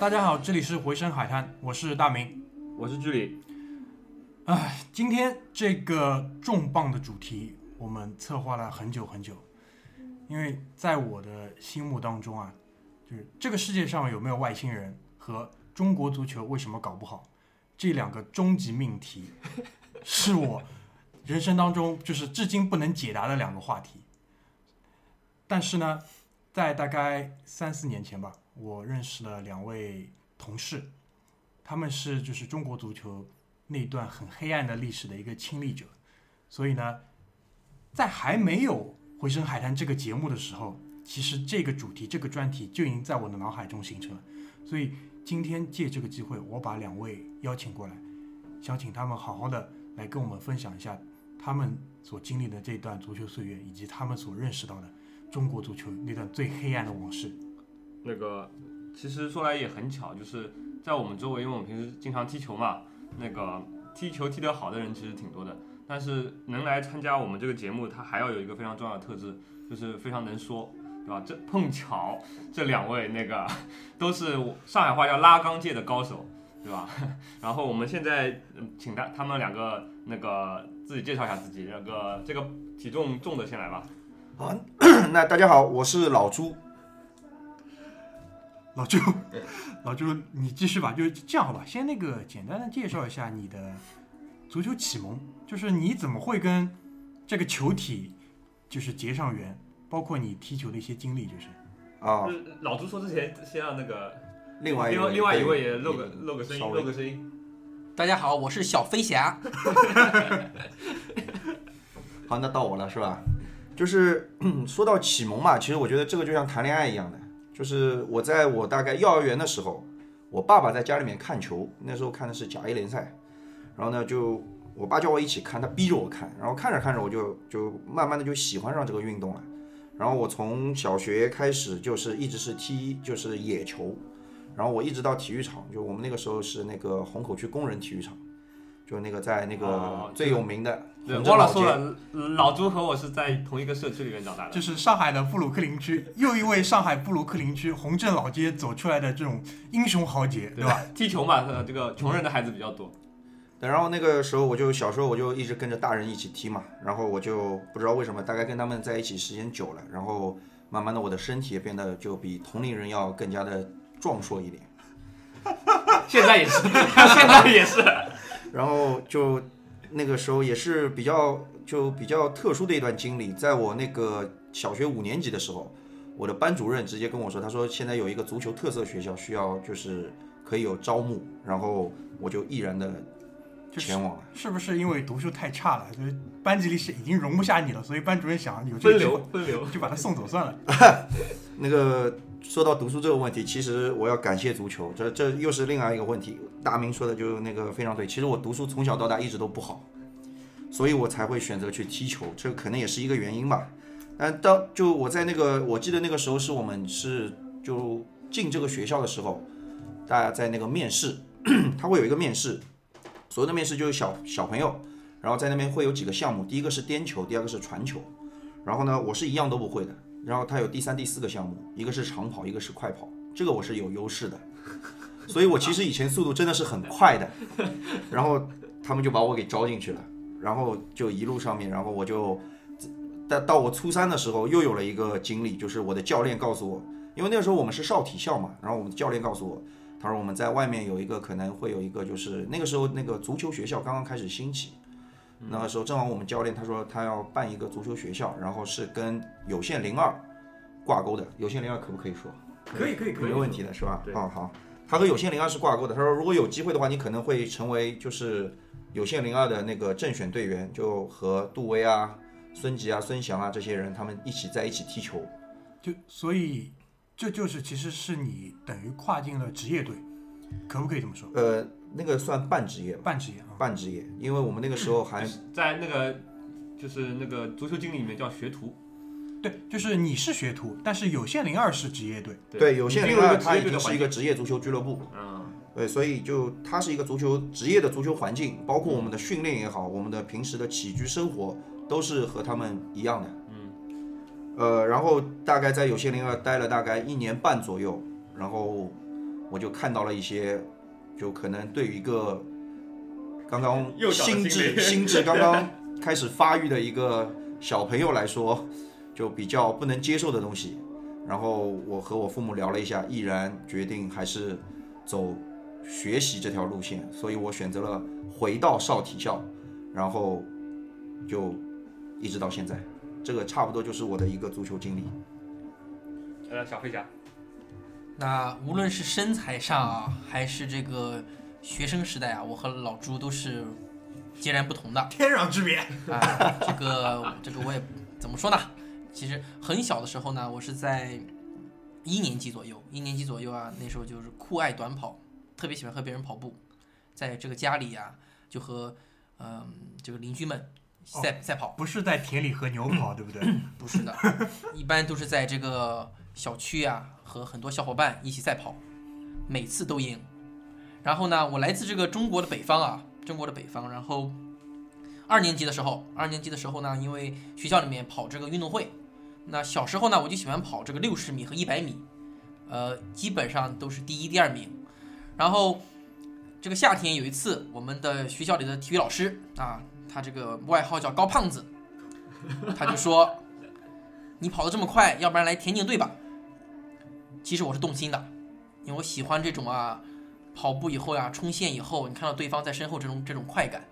大家好，这里是回声海滩，我是大明。我是居里。唉，今天这个重磅的主题，我们策划了很久很久，因为在我的心目当中啊，就是这个世界上有没有外星人和中国足球为什么搞不好这两个终极命题，是我人生当中就是至今不能解答的两个话题。但是呢，在大概三四年前吧，我认识了两位同事，他们是就是中国足球那段很黑暗的历史的一个亲历者，所以呢，在还没有《回声海滩》这个节目的时候，其实这个主题这个专题就已经在我的脑海中形成了。所以今天借这个机会，我把两位邀请过来，想请他们好好的来跟我们分享一下他们所经历的这段足球岁月，以及他们所认识到的中国足球那段最黑暗的往事。那个，其实说来也很巧，就是在我们周围，因为我们平时经常踢球嘛，那个踢球踢得好的人其实挺多的。但是能来参加我们这个节目，他还要有一个非常重要的特质，就是非常能说，对吧？这碰巧这两位那个都是上海话叫拉钢界的高手，对吧？然后我们现在请他他们两个那个自己介绍一下自己，那个这个体重重的先来吧。好，那大家好，我是老朱。老朱，老朱，你继续吧，就是这样好吧？先那个简单的介绍一下你的足球启蒙，就是你怎么会跟这个球体就是结上缘，包括你踢球的一些经历，就是啊，就是老朱说之前，先让那个另外一位另外另外一位也露个露个声音，露个声音。大家好，我是小飞侠。好，那到我了是吧？就是 说到启蒙嘛，其实我觉得这个就像谈恋爱一样的，就是我在我大概幼儿园的时候，我爸爸在家里面看球，那时候看的是甲 A 联赛，然后呢就我爸叫我一起看，他逼着我看，然后看着看着我就就慢慢的就喜欢上这个运动了，然后我从小学开始就是一直是踢就是野球，然后我一直到体育场，就我们那个时候是那个虹口区工人体育场，就那个在那哦个最有名的对，忘了说了，老朱和我是在同一个社区里面长大的。就是上海的布鲁克林区又一位上海布鲁克林区红镇老街走出来的这种英雄豪杰，对吧？？踢球嘛，呃，这个穷人的孩子比较多。对，然后那个时候我就小时候我就一直跟着大人一起踢嘛，然后我就不知道为什么，大概跟他们在一起时间久了，然后慢慢的我的身体也变得就比同龄人要更加的壮硕一点，现在也是，现在也是。然后就那个时候也是比较就比较特殊的一段经历，在我那个小学五年级的时候，我的班主任直接跟我说，他说现在有一个足球特色学校需要就是可以有招募，然后我就毅然的就是前往了。是不是因为读书太差了，就是班级里是已经容不下你了，所以班主任想有这分流，分流。就把他送走算了。那个说到读书这个问题，其实我要感谢足球，这这又是另外一个问题。大明说的就那个非常对，其实我读书从小到大一直都不好，所以我才会选择去踢球，这可能也是一个原因吧。但当就我在那个，我记得那个时候是我们是就进这个学校的时候，大家在那个面试，他会有一个面试，所谓的面试就是小小朋友，然后在那边会有几个项目，第一个是颠球，第二个是传球，然后呢，我是一样都不会的。然后他有第三、第四个项目，一个是长跑，一个是快跑，这个我是有优势的，所以我其实以前速度真的是很快的。然后他们就把我给招进去了，然后就一路上面，然后我就，到到我初三的时候又有了一个经历，就是我的教练告诉我，因为那个时候我们是少体校嘛，然后我们的教练告诉我，他说我们在外面有一个可能会有一个就是那个时候那个足球学校刚刚开始兴起。那个时候正好我们教练他说他要办一个足球学校，然后是跟有限零二挂钩的。有限零二可不可以说？可以可以可以没，问题的是吧？哦好好，他和有限零二是挂钩的。他说如果有机会的话，你可能会成为就是有限零二的那个正选队员，就和杜威啊、孙吉啊、孙翔啊这些人他们一起在一起踢球。就所以这就是其实是你等于跨进了职业队，可不可以这么说？呃，那个算半职业吧，半职业啊，半职业，因为我们那个时候还在那个就是那个足球经理里面叫学徒。对，就是你是学徒，但是有限零二是职业队，对有限零二它已经。是一个职业足球俱乐部。嗯，对，所以就它是一个足球职业的足球环境，包括我们的训练也好，我们的平时的起居生活都是和他们一样的。嗯，呃，然后大概在有限零二待了大概一年半左右，然后我就看到了一些，就可能对于一个刚刚心智 心智刚刚开始发育的一个小朋友来说，就比较不能接受的东西。然后我和我父母聊了一下，毅然决定还是走学习这条路线，所以我选择了回到少体校，然后就一直到现在。这个差不多就是我的一个足球经历。呃，小飞侠，那无论是身材上啊，还是这个学生时代啊，我和老朱都是截然不同的。天壤之别。啊，这个这个我也怎么说呢？其实很小的时候呢，我是在一年级左右，一年级左右啊，那时候就是酷爱短跑，特别喜欢和别人跑步，在这个家里呀、就和嗯、这个邻居们赛、赛跑，不是在田里和牛跑，对不对？不是的，一般都是在这个小区呀、和很多小伙伴一起赛跑，每次都赢。然后呢，我来自这个中国的北方啊，中国的北方。然后二年级的时候，二年级的时候呢，因为学校里面跑这个运动会，那小时候呢，我就喜欢跑这个六十米和一百米，呃，基本上都是第一、第二名。然后这个夏天有一次，我们的学校里的体育老师啊，他这个外号叫高胖子，他就说：“你跑得这么快，要不然来田径队吧。”其实我是动心的，因为我喜欢这种啊，跑步以后呀、冲线以后，你看到对方在身后这种这种快感。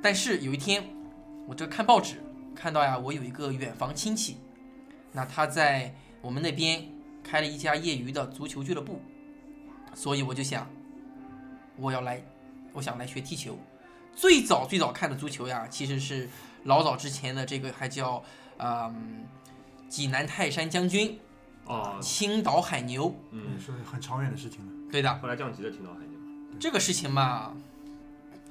但是有一天，我这看报纸看到呀，我有一个远房亲戚，那他在我们那边开了一家业余的足球俱乐部，所以我就想，我要来，我想来学踢球。最早最早看的足球呀，其实是老早之前的这个还叫嗯、济南泰山将军、哦，青岛海牛，嗯，是很长远的事情了。对的，后来降级的青岛海牛，这个事情嘛，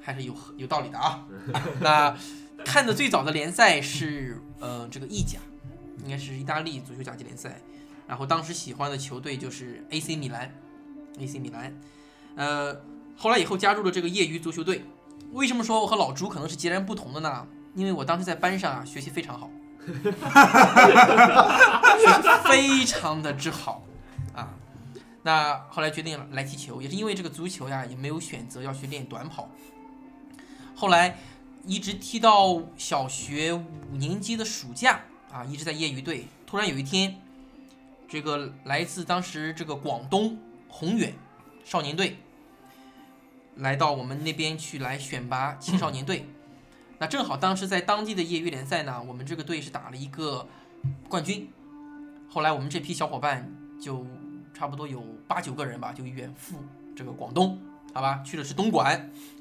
还是有有道理的啊。那看的最早的联赛是呃这个意甲，应该是意大利足球甲级联赛。然后当时喜欢的球队就是 AC 米兰，AC 米兰。呃，后来以后加入了这个业余足球队。为什么说我和老朱可能是截然不同的呢？因为我当时在班上啊学习非常好，学习非常的之好啊。那后来决定来踢球，也是因为这个足球呀，也没有选择要去练短跑。后来一直踢到小学五年级的暑假啊，一直在业余队。突然有一天，这个来自当时这个广东宏远少年队来到我们那边去来选拔青少年队。那正好当时在当地的业余联赛呢，我们这个队是打了一个冠军。后来我们这批小伙伴就差不多有八九个人吧，就远赴这个广东，好吧，去的是东莞。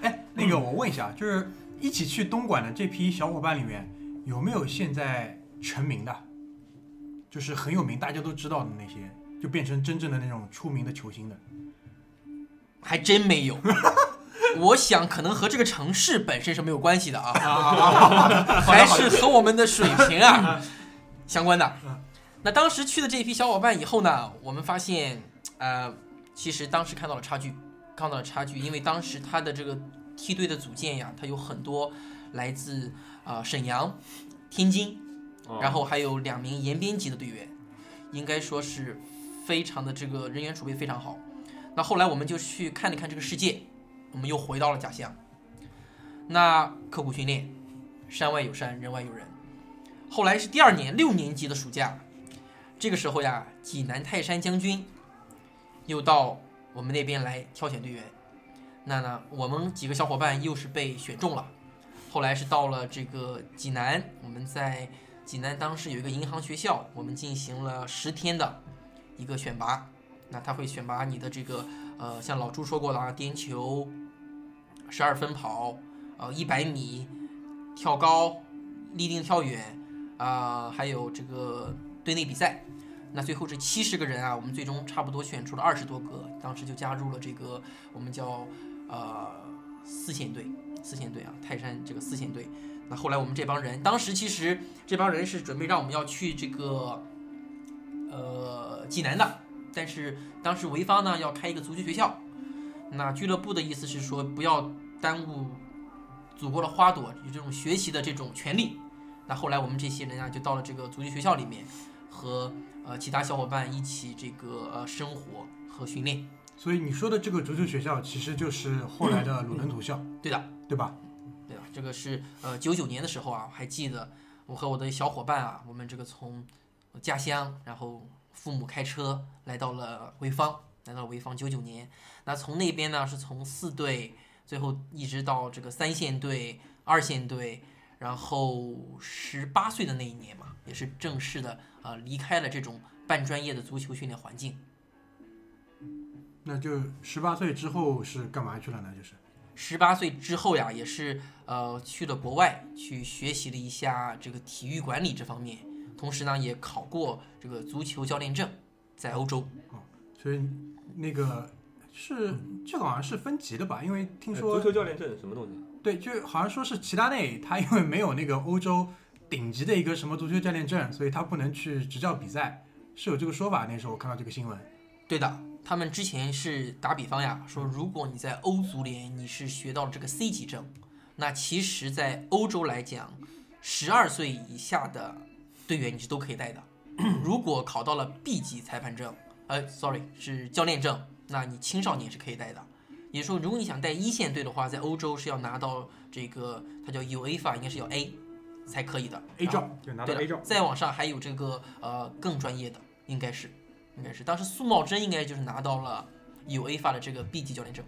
哎那个我问一下，就是一起去东莞的这批小伙伴里面，有没有现在成名的？就是很有名，大家都知道的那些，就变成真正的那种出名的球星的。还真没有。我想可能和这个城市本身是没有关系的啊，还是和我们的水平啊相关的。那当时去的这一批小伙伴以后呢，我们发现，呃，其实当时看到了差距，看到了差距，因为当时他的这个梯队的组建呀，它有很多来自啊、呃沈阳、天津，哦然后还有两名延边籍的队员，应该说是非常的这个人员储备非常好。那后来我们就去看了看这个世界，我们又回到了家乡。那刻苦训练，山外有山，人外有人。后来是第二年六年级的暑假，这个时候呀，济南泰山将军又到我们那边来挑选队员。那呢，我们几个小伙伴又是被选中了。后来是到了这个济南，我们在济南当时有一个银行学校，我们进行了十天的一个选拔。那他会选拔你的这个呃，像老朱说过的啊，颠球、十二分跑、呃一百米、跳高、立定跳远啊、还有这个队内比赛。那最后这七十个人啊，我们最终差不多选出了二十多个，当时就加入了这个我们叫呃四线队，四线队啊，泰山这个四线队。那后来我们这帮人，当时其实这帮人是准备让我们要去这个呃济南的，但是当时潍坊呢要开一个足球学校，那俱乐部的意思是说不要耽误祖国的花朵有这种学习的这种权利。那后来我们这些人啊就到了这个足球学校里面，和呃其他小伙伴一起这个呃生活和训练。所以你说的这个足球学校，其实就是后来的鲁能土校，对的，对吧？对吧？这个是呃九九年的时候啊，还记得我和我的小伙伴啊，我们这个从家乡，然后父母开车来到了潍坊，来到了潍坊九九年。那从那边呢，是从四队，最后一直到这个三线队、二线队，然后十八岁的那一年嘛，也是正式的呃离开了这种半专业的足球训练环境。那就十八岁之后是干嘛去了呢？就是十八岁之后呀，也是呃去了国外去学习了一下这个体育管理这方面，同时呢也考过这个足球教练证，在欧洲。所以那个是这个好像是分级的吧？因为听哎说足球教练证什么东西？对，就好像说是齐达内他因为没有那个欧洲顶级的一个什么足球教练证，所以他不能去执教比赛，是有这个说法。那时候我看到这个新闻，对的，他们之前是打比方呀，说如果你在欧足联你是学到了这个 C 级证，那其实，在欧洲来讲，十二岁以下的队员你是都可以带的。如果考到了 B 级裁判证，呃，sorry 是教练证，那你青少年是可以带的。也就是说，如果你想带一线队的话，在欧洲是要拿到这个，它叫 UEFA，应该是要 A 才可以的。A 照就拿到对 A 照，，再往上还有这个呃更专业的，应该是，应该是，当时苏茂贞应该就是拿到了有 A 法的这个 B 级教练证。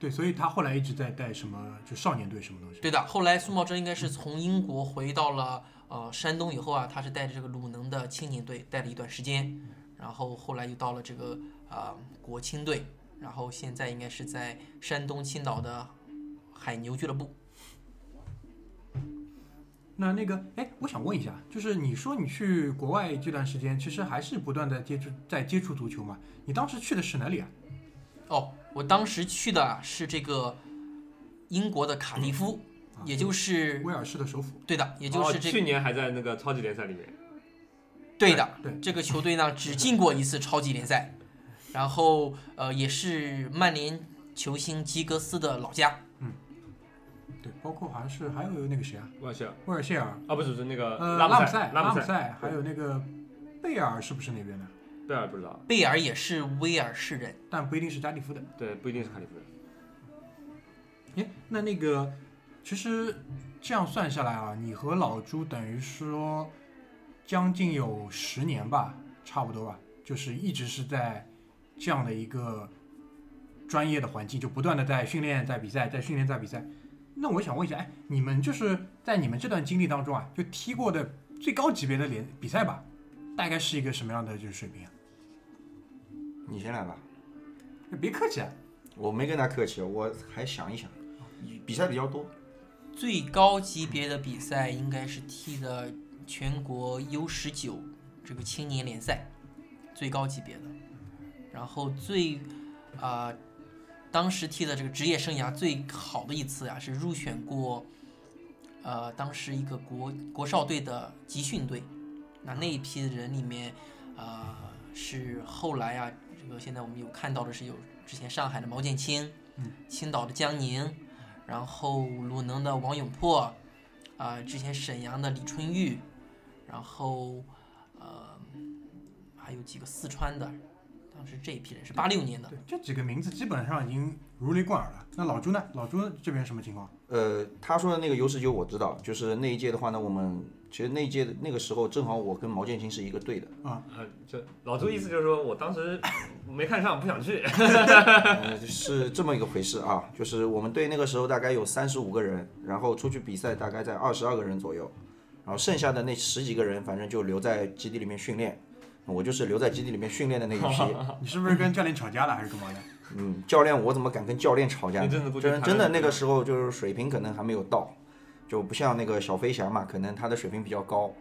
对，所以他后来一直在带什么就少年队什么东西。对的，后来苏茂贞应该是从英国回到了呃山东以后啊，他是带着这个鲁能的青年队带了一段时间，然后后来又到了这个啊、国青队，然后现在应该是在山东青岛的海牛俱乐部。那那个，哎，我想问一下，就是你说你去国外这段时间，其实还是不断的接触在接触足球嘛？你当时去的是哪里啊？哦，我当时去的是这个英国的卡迪夫，啊也就是威尔士的首府。对的，也就是这哦、去年还在那个超级联赛里面。对的，对这个球队呢只进过一次超级联赛，然后呃也是曼联球星吉格斯的老家。嗯对，包括好像是还有那个谁啊，威尔士威尔谢尔，啊，不是，是那个呃，拉姆塞，姆拉姆，塞，还有那个贝尔，是不是那边的？贝尔不知道，贝尔也是威尔士人，但不一定是加利夫的。对，不一定是卡利夫人。哎，那那个，其实这样算下来啊，你和老朱等于说将近有十年吧，差不多吧，就是一直是在这样的一个专业的环境，就不断的在训练、在比赛、在训练、在比赛。那我想问一下，哎，你们就是在你们这段经历当中啊，就踢过的最高级别的联比赛吧，大概是一个什么样的就是水平啊？你先来吧，别客气啊，我没跟他客气，我还想一想，比赛比较多，最高级别的比赛应该是踢的全国 U 十九这个青年联赛，最高级别的。然后最啊、当时踢的这个职业生涯最好的一次啊，是入选过呃当时一个国国少队的集训队。那那一批人里面，啊，是后来啊，这个现在我们有看到的是有之前上海的毛剑卿，嗯，青岛的江宁，然后鲁能的王永珀，啊、之前沈阳的李春玉，然后呃还有几个四川的，当时这一批人是八六年的，对，这几个名字基本上已经如雷贯耳了。那老朱呢？老朱这边什么情况？呃，他说的那个优势就我知道，就是那一届的话呢，我们其实那一届的那个时候正好我跟毛剑卿是一个队的，啊，这老朱意思就是说我当时没看上，不想去。呃，是这么一个回事啊，就是我们队那个时候大概有三十五个人，然后出去比赛大概在二十二个人左右，然后剩下的那十几个人反正就留在基地里面训练，我就是留在基地里面训练的那一批。你是不是跟教练吵架了，还是干嘛的？嗯，教练我怎么敢跟教练吵架呢？真的真真的那个时候就是水平可能还没有到，就不像那个小飞侠嘛，可能他的水平比较高。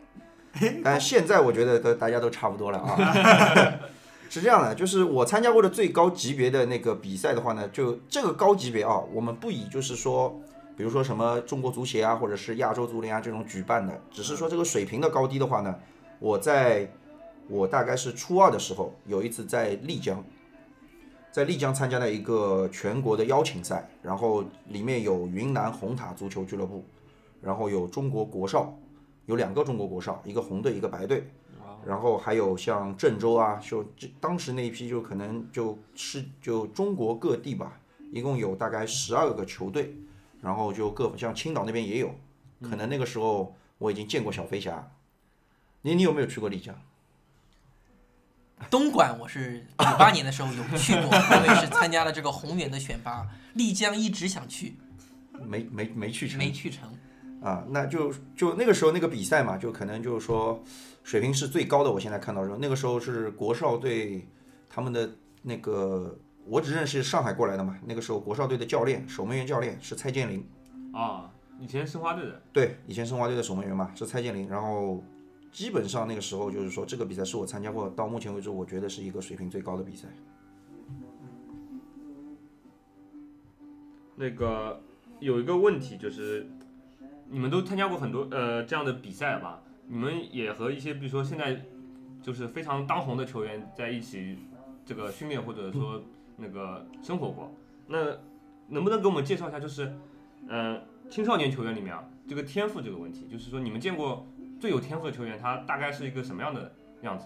但现在我觉得都大家都差不多了啊。是这样的，就是我参加过的最高级别的那个比赛的话呢，就这个高级别啊，我们不以就是说，比如说什么中国足协啊，或者是亚洲足联啊这种举办的，只是说这个水平的高低的话呢，我在我大概是初二的时候，有一次在丽江，在丽江参加了一个全国的邀请赛，然后里面有云南红塔足球俱乐部，然后有中国国少，有两个中国国少，一个红队，一个白队。然后还有像郑州啊，就这当时那一批就可能就是就中国各地吧，一共有大概十二个球队，然后就各像青岛那边也有，可能那个时候我已经见过小飞侠。你你有没有去过丽江？东莞我是九八年的时候有去过，因为是参加了这个宏远的选拔。丽江一直想去，没没没去成。没去成。啊，那就就那个时候那个比赛嘛，就可能就是说水平是最高的。我现在看到时候那个时候是国少队他们的那个，我只认识上海过来的嘛。那个时候国少队的教练守门员教练是蔡建林，啊，以前申花队的，对，以前申花队的守门员嘛是蔡建林。然后基本上那个时候就是说这个比赛是我参加过到目前为止我觉得是一个水平最高的比赛。那个有一个问题就是，你们都参加过很多呃这样的比赛吧？你们也和一些比如说现在就是非常当红的球员在一起这个训练或者说那个生活过。那能不能给我们介绍一下，就是呃青少年球员里面啊这个天赋这个问题，就是说你们见过最有天赋的球员，他大概是一个什么样的样子？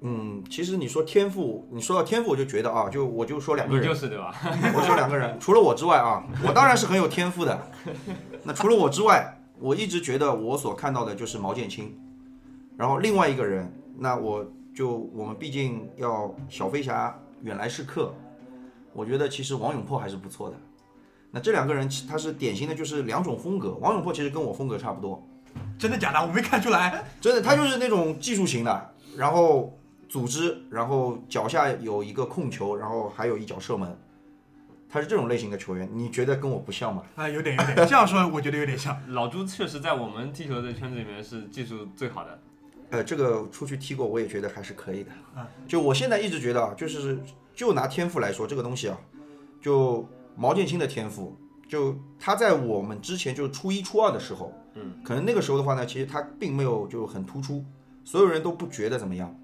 嗯，其实你说天赋，你说到天赋，我就觉得啊，就我就说两个你人，就是对吧？我说两个人，除了我之外啊，我当然是很有天赋的。那除了我之外，我一直觉得我所看到的就是毛剑卿，然后另外一个人，那我就我们毕竟要小飞侠远来是客，我觉得其实王永珀还是不错的。那这两个人他是典型的就是两种风格，王永珀其实跟我风格差不多，真的假的？我没看出来。真的他就是那种技术型的，然后组织，然后脚下有一个控球，然后还有一脚射门，他是这种类型的球员，你觉得跟我不像吗？啊，有点有点，这样说我觉得有点像。老朱确实在我们踢球的圈子里面是技术最好的。呃，这个出去踢过，我也觉得还是可以的啊。就我现在一直觉得啊，就是就拿天赋来说，这个东西啊，就毛剑卿的天赋，就他在我们之前就初一初二的时候，嗯，可能那个时候的话呢，其实他并没有就很突出，所有人都不觉得怎么样。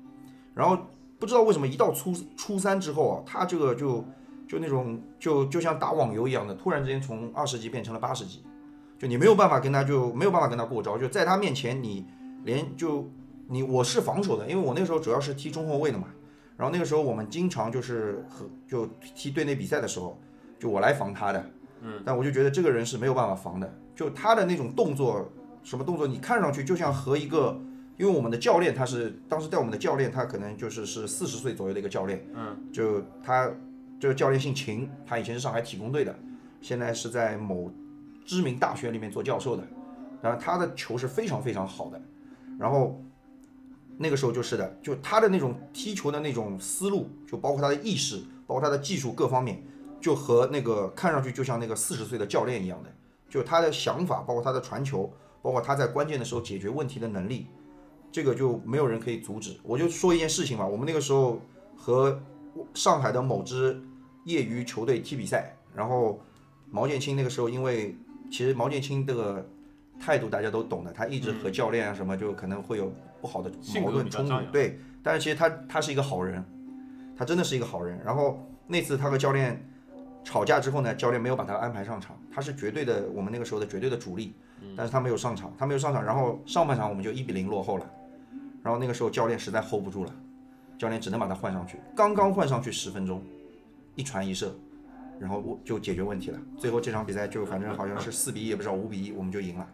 然后不知道为什么一到初初三之后啊，他这个就就那种就就像打网游一样的，突然之间从二十级变成了八十级，就你没有办法跟他就没有办法跟他过招，就在他面前你连就你我是防守的，因为我那个时候主要是踢中后卫的嘛。然后那个时候我们经常就是和就踢队内比赛的时候，就我来防他的，嗯，但我就觉得这个人是没有办法防的，就他的那种动作，什么动作，你看上去就像和一个，因为我们的教练他是当时带我们的教练，他可能就是是四十岁左右的一个教练，嗯，就他这个教练姓秦，他以前是上海体工队的，现在是在某知名大学里面做教授的，然后他的球是非常非常好的，然后那个时候就是的，就他的那种踢球的那种思路，就包括他的意识，包括他的技术各方面，就和那个看上去就像那个四十岁的教练一样的，就他的想法，包括他的传球，包括他在关键的时候解决问题的能力，这个就没有人可以阻止。我就说一件事情吧，我们那个时候和上海的某支业余球队踢比赛，然后毛剑卿那个时候因为其实毛剑卿这个态度大家都懂的，他一直和教练啊什么就可能会有不好的矛盾冲突对，但是其实他他是一个好人，他真的是一个好人。然后那次他和教练吵架之后呢，教练没有把他安排上场，他是绝对的我们那个时候的绝对的主力，但是他没有上场，他没有上场，然后上半场我们就一比零落后了，然后那个时候教练实在 hold 不住了，教练只能把他换上去，刚刚换上去十分钟，一传一射。然后我就解决问题了，最后这场比赛就反正好像是 四比一，也不知道五比一，我们就赢了。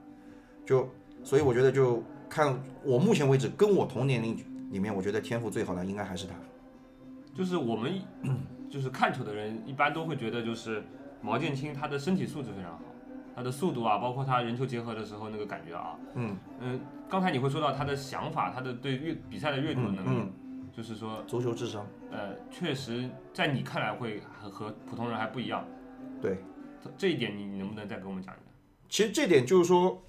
就所以我觉得就看我目前为止跟我同年龄里面，我觉得天赋最好的应该还是他。就是我们就是看球的人一般都会觉得，就是毛剑卿他的身体素质非常好，他的速度啊，包括他人球结合的时候那个感觉啊，嗯嗯，刚才你会说到他的想法，他的对阅比赛的阅读能力，嗯，就是说，足球智商，呃，确实在你看来会和和普通人还不一样。对。这一点你能不能再给我们讲一讲？其实这点就是说，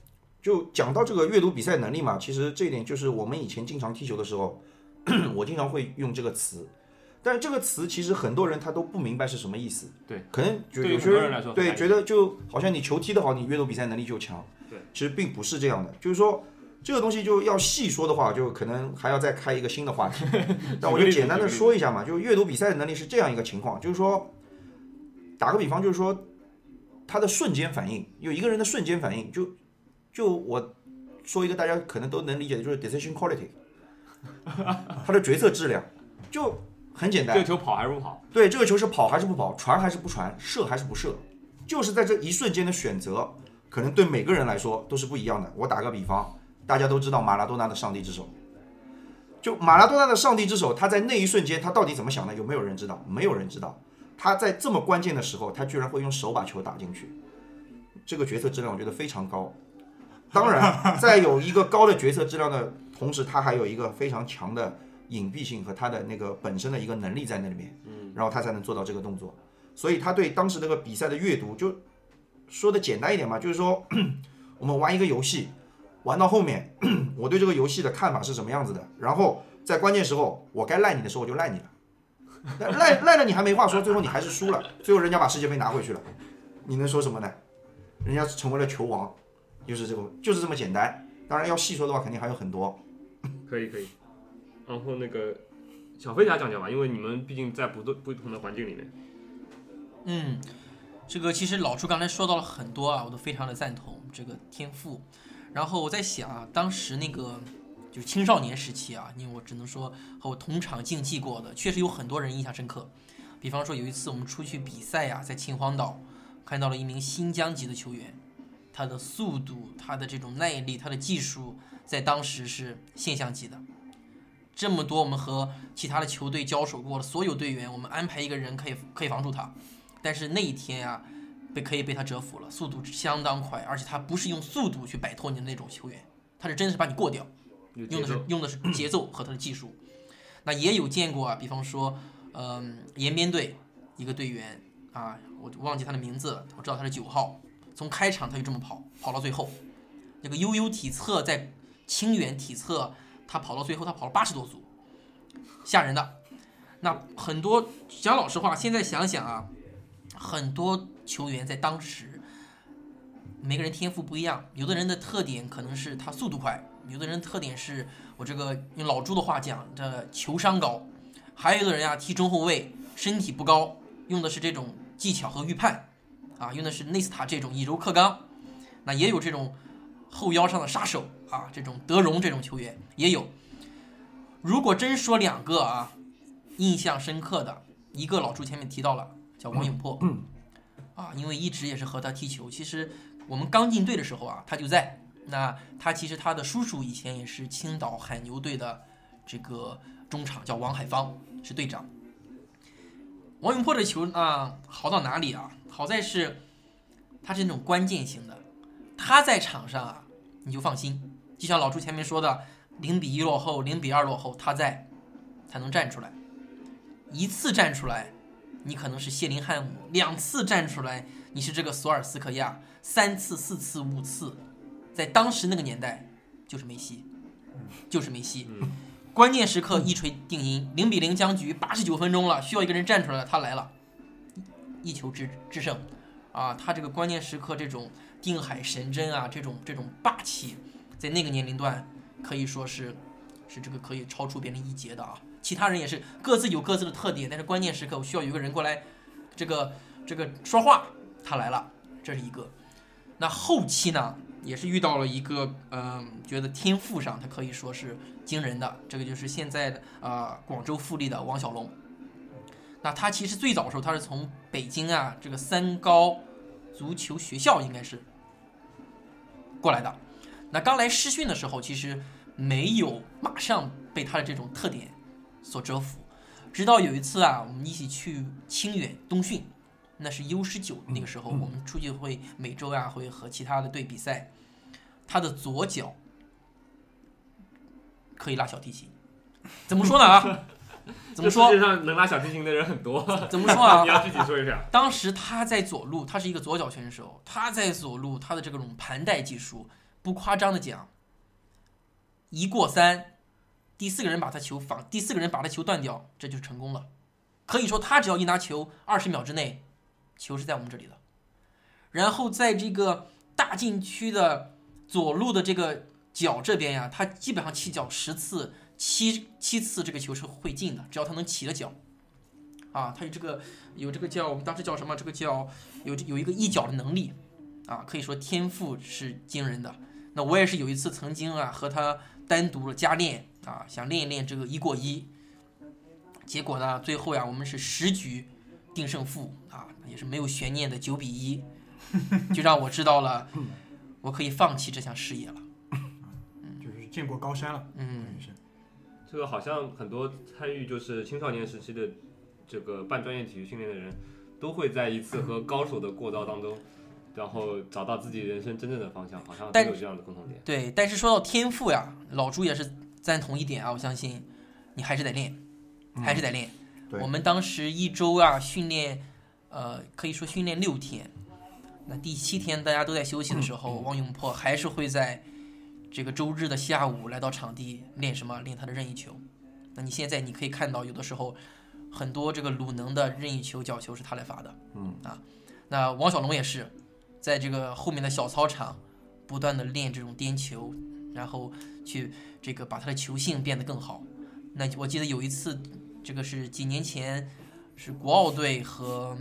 就讲到这个阅读比赛能力嘛，其实这一点就是我们以前经常踢球的时候，我经常会用这个词。但是这个词其实很多人他都不明白是什么意思，对，可能觉对有些人来说对觉得就好像你球踢得好，你阅读比赛能力就强，对，其实并不是这样的，就是说这个东西就要细说的话，就可能还要再开一个新的话题，但我就简单的说一下嘛，就阅读比赛的能力是这样一个情况，就是说打个比方，就是说他的瞬间反应，有一个人的瞬间反应，就就我说一个大家可能都能理解的，就是 decision quality，他的决策质量。就很简单这个，球跑还是不跑？对，这个球是跑还是不跑，传还是不传，射还是不射，就是在这一瞬间的选择，可能对每个人来说都是不一样的。我打个比方，大家都知道马拉多纳的上帝之手，就马拉多纳的上帝之手，他在那一瞬间他到底怎么想的？有没有人知道？没有人知道。他在这么关键的时候，他居然会用手把球打进去，这个决策质量我觉得非常高。当然，在有一个高的决策质量的同时，他还有一个非常强的隐蔽性和他的那个本身的一个能力在那里面，嗯，然后他才能做到这个动作。所以他对当时那个比赛的阅读，就说的简单一点嘛，就是说 我们玩一个游戏，玩到后面，我对这个游戏的看法是什么样子的，然后在关键时候我该赖你的时候我就赖你了，那赖赖了你还没话说，最后你还是输了，最后人家把世界杯拿回去了，你能说什么呢？人家成为了球王，就是这个，就是这么简单。当然要细说的话，肯定还有很多。可以可以。然后那个小飞侠讲讲吧，因为你们毕竟在不对不同的环境里面。嗯，这个其实老朱刚才说到了很多啊，我都非常的赞同这个天赋。然后我在想啊，当时那个就青少年时期啊，因为我只能说和我同场竞技过的，确实有很多人印象深刻。比方说有一次我们出去比赛呀、在秦皇岛看到了一名新疆籍的球员，他的速度、他的这种耐力、他的技术，在当时是现象级的。这么多我们和其他的球队交手过的所有队员，我们安排一个人可以可以防住他，但是那一天啊，被可以被他折服了，速度相当快，而且他不是用速度去摆脱你的那种球员，他是真的是把你过掉，用的是用的是 节奏和他的技术。那也有见过啊，比方说，嗯、延边队一个队员啊，我忘记他的名字了，我知道他是九号，从开场他就这么跑，跑到最后。那个悠悠体测在清远体测，他跑到最后他跑了八十多组，吓人的。那很多讲老实话，现在想想啊，很多球员在当时，每个人天赋不一样，有的人的特点可能是他速度快，有的人特点是我这个用老朱的话讲，这球商高，还有的人啊踢中后卫身体不高，用的是这种技巧和预判，啊，用的是内斯塔这种以柔克刚，那也有这种后腰上的杀手啊，这种德容这种球员也有。如果真说两个啊，印象深刻的，一个老朱前面提到了，叫王永珀，啊，因为一直也是和他踢球。其实我们刚进队的时候啊，他就在。那他其实他的叔叔以前也是青岛海牛队的这个中场，叫王海芳，是队长。王永珀的球啊，好到哪里啊？好在是他是那种关键型的，他在场上啊，你就放心。就像老朱前面说的，零比一落后，零比二落后，他在才能站出来。一次站出来，你可能是谢林汉姆；两次站出来，你是这个索尔斯克亚；三次、四次、五次，在当时那个年代，就是梅西，就是梅西。关键时刻一锤定音，零比零僵局，八十九分钟了，需要一个人站出来了，他来了，一球制制胜，啊，他这个关键时刻这种定海神针啊，这种这种霸气，在那个年龄段可以说是是这个可以超出别人一截的啊。其他人也是各自有各自的特点，但是关键时刻我需要有个人过来，这个这个说话，他来了，这是一个。那后期呢，也是遇到了一个，嗯、觉得天赋上他可以说是惊人的，这个就是现在的啊、广州富力的王小龙。那他其实最早的时候，他是从北京啊这个三高足球学校应该是过来的。那刚来师训的时候，其实没有马上被他的这种特点所折服，直到有一次啊，我们一起去清远冬训，那是 U 十九那个时候，我们出去会每周啊会和其他的队比赛，他的左脚可以拉小提琴，怎么说呢啊？怎么说世？界上能拉小提琴的人很多，怎么说啊 你？要具体说一下。当时他在左路，他是一个左脚选手，他在左路，他的这种盘带技术，不夸张的讲，一过三，第四个人把他球防，第四个人把他球断掉，这就是成功了。可以说，他只要一拿球，二十秒之内，球是在我们这里的。然后在这个大禁区的左路的这个脚这边呀，他基本上起脚十次，七七次这个球是会进的，只要他能起了脚。啊，他有这个有这个叫我们当时叫什么？这个叫有有一个一脚的能力啊，可以说天赋是惊人的。那我也是有一次曾经啊和他单独的加练啊，想练一练这个一过一。结果呢，最后呀，我们是十局定胜负啊，也是没有悬念的九比一，就让我知道了，我可以放弃这项事业了。就是见过高山了，嗯。这个好像很多参与就是青少年时期的这个半专业体育训练的人，都会在一次和高手的过招当中，然后找到自己人生真正的方向，好像都有这样的共同点。对，但是说到天赋呀，老朱也是赞同一点啊，我相信你还是得练，还是得练。对我们当时一周啊训练，呃，可以说训练六天。那第七天大家都在休息的时候，王永珀还是会在这个周日的下午来到场地练什么？练他的任意球。那你现在你可以看到，有的时候很多这个鲁能的任意球、角球是他来发的。嗯啊，那王小龙也是在这个后面的小操场不断的练这种颠球，然后去这个把他的球性变得更好。那我记得有一次，这个是几年前，是国奥队和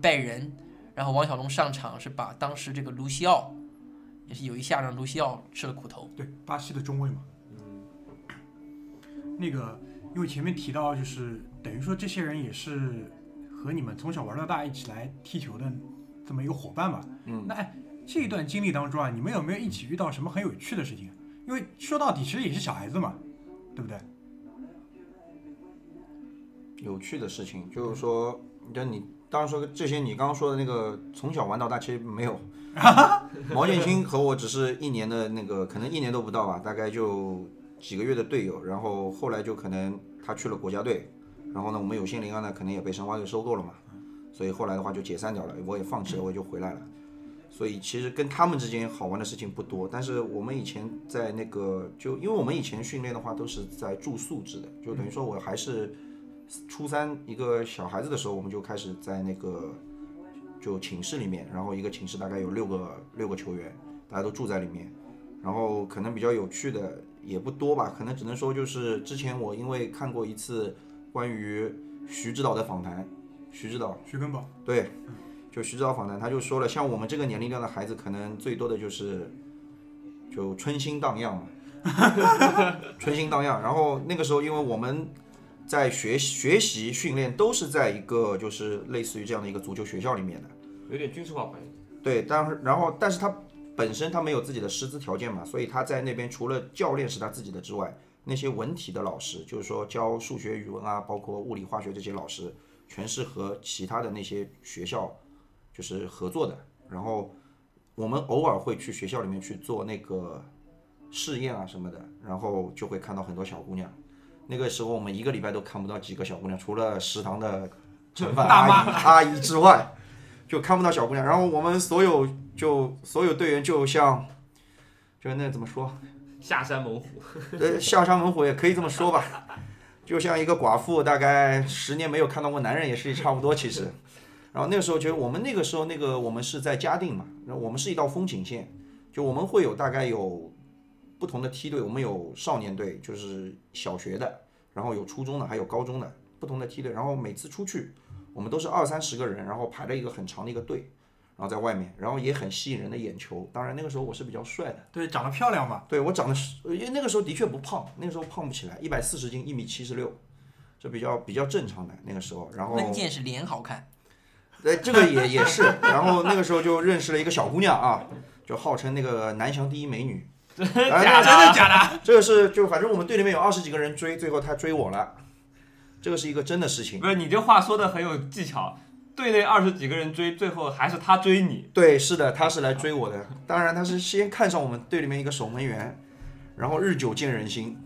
拜仁，然后王小龙上场是把当时这个卢西奥，也是有一下让卢西奥吃了苦头。对，巴西的中卫嘛。嗯那个，因为前面提到，就是等于说这些人也是和你们从小玩到大一起来踢球的这么一个伙伴吧。嗯那哎，这一段经历当中啊，你们有没有一起遇到什么很有趣的事情？因为说到底，其实也是小孩子嘛，对不对？有趣的事情就是说，就你当然说这些，你刚刚说的那个从小玩到大，其实没有。毛剑卿和我只是一年的那个，可能一年都不到吧，大概就几个月的队友。然后后来就可能他去了国家队，然后呢，我们有心灵啊呢，可能也被申花队收购了嘛，所以后来的话就解散掉了，我也放弃了，我就回来了。所以其实跟他们之间好玩的事情不多，但是我们以前在那个就因为我们以前训练的话都是在住宿制的，就等于说我还是初三一个小孩子的时候，我们就开始在那个就寝室里面，然后一个寝室大概有六个六个球员，大家都住在里面，然后可能比较有趣的也不多吧，可能只能说就是之前我因为看过一次关于徐指导的访谈，徐指导徐根宝，对，就徐指导访谈，他就说了，像我们这个年龄段的孩子，可能最多的就是就春心荡漾嘛，春心荡漾。然后那个时候，因为我们在学学习训练都是在一个就是类似于这样的一个足球学校里面的，有点军事化环境。对，但是然后但是他本身他没有自己的师资条件嘛，所以他在那边除了教练是他自己的之外，那些文体的老师，就是说教数学、语文啊，包括物理、化学这些老师，全是和其他的那些学校就是合作的。然后我们偶尔会去学校里面去做那个试验啊什么的，然后就会看到很多小姑娘。那个时候我们一个礼拜都看不到几个小姑娘，除了食堂的盛饭阿姨阿姨之外，就看不到小姑娘。然后我们所有就所有队员就像，就那怎么说？下山猛虎，呃，下山猛虎也可以这么说吧，就像一个寡妇，大概十年没有看到过男人也是差不多。其实，然后那个时候觉得我们那个时候那个我们是在嘉定嘛，然后我们是一道风景线，就我们会有大概有不同的梯队，我们有少年队，就是小学的，然后有初中的，还有高中的不同的梯队，然后每次出去，我们都是二三十个人，然后排了一个很长的一个队。然后在外面，然后也很吸引人的眼球。当然那个时候我是比较帅的，对，长得漂亮嘛，对我长得是，因为那个时候的确不胖，那个时候胖不起来，一百四十斤，一米七十六，这比较比较正常的那个时候。然后，关键是脸好看，对这个也也是，然后那个时候就认识了一个小姑娘啊，就号称那个南翔第一美女。啊那真的假的？这个是就反正我们队里面有二十几个人追，最后他追我了，这个是一个真的事情。不是你这话说的很有技巧。队内二十几个人追，最后还是他追你。对，是的，他是来追我的。当然，他是先看上我们队里面一个守门员，然后日久见人心，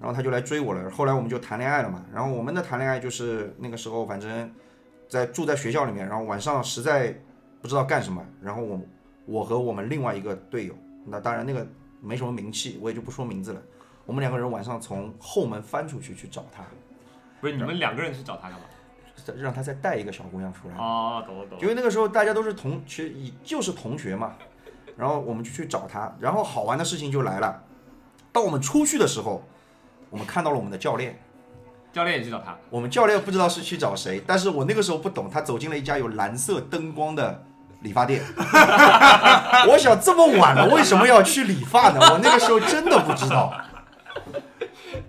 然后他就来追我了。后来我们就谈恋爱了嘛。然后我们的谈恋爱就是那个时候，反正在住在学校里面，然后晚上实在不知道干什么，然后我我和我们另外一个队友，那当然那个没什么名气，我也就不说名字了。我们两个人晚上从后门翻出去去找他，不是你们两个人去找他干嘛？让他再带一个小姑娘出来。哦，懂了懂了。因为那个时候大家都是同，其实就是同学嘛，然后我们就去找他，然后好玩的事情就来了。当我们出去的时候，我们看到了我们的教练，教练也去找他。我们教练不知道是去找谁，但是我那个时候不懂，他走进了一家有蓝色灯光的理发店。我想这么晚了，为什么要去理发呢？我那个时候真的不知道。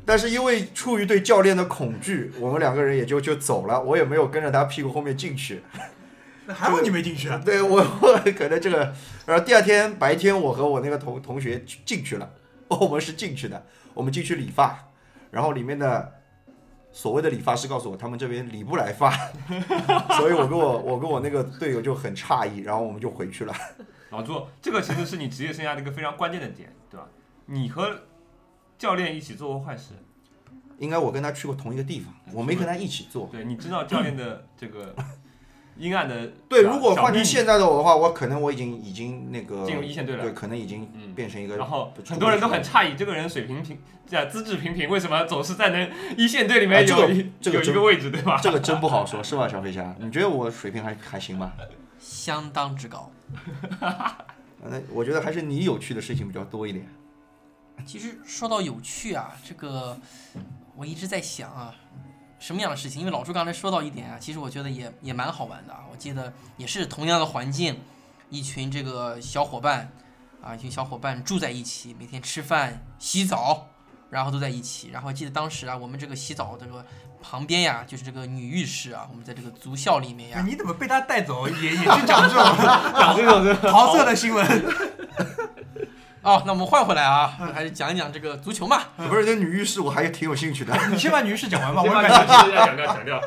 但是因为出于对教练的恐惧，我们两个人也就就走了，我也没有跟着他屁股后面进去。那还好你没进去啊。对我 我可能这个，然后第二天白天我和我那个同同学进去了，我们是进去的，我们进去理发，然后里面的所谓的理发师告诉我，他们这边理不来发，所以我跟我我跟我那个队友就很诧异，然后我们就回去了。老朱，这个其实是你职业生涯的一个非常关键的点，对吧？你和教练一起做过坏事，应该我跟他去过同一个地方，我没跟他一起做。对，你知道教练的这个阴暗的对，如果换成现在的我的话，我可能我已经已经那个进入一线队了对，可能已经嗯变成一个。然后很多人都很诧异，这个人水平平，这资质平平，为什么总是在能一线队里面啊这个有一、这个有一个位置，对吧？这个真不好说，是吧，小飞侠？你觉得我水平还还行吧？相当之高。那我觉得还是你有趣的事情比较多一点。其实说到有趣啊，这个我一直在想啊，什么样的事情？因为老朱刚才说到一点啊，其实我觉得也也蛮好玩的啊。我记得也是同样的环境，一群这个小伙伴啊，一群小伙伴住在一起，每天吃饭、洗澡，然后都在一起。然后记得当时啊，我们这个洗澡这个旁边呀，就是这个女浴室啊，我们在这个足校里面呀，你怎么被他带走，也也去讲这种讲这种这种桃色的新闻？哦，那我们换回来啊，还是讲一讲这个足球嘛。不是，这女浴室我还挺有兴趣的。你先把女浴室讲完吧，我先把也感讲掉，讲掉，讲掉，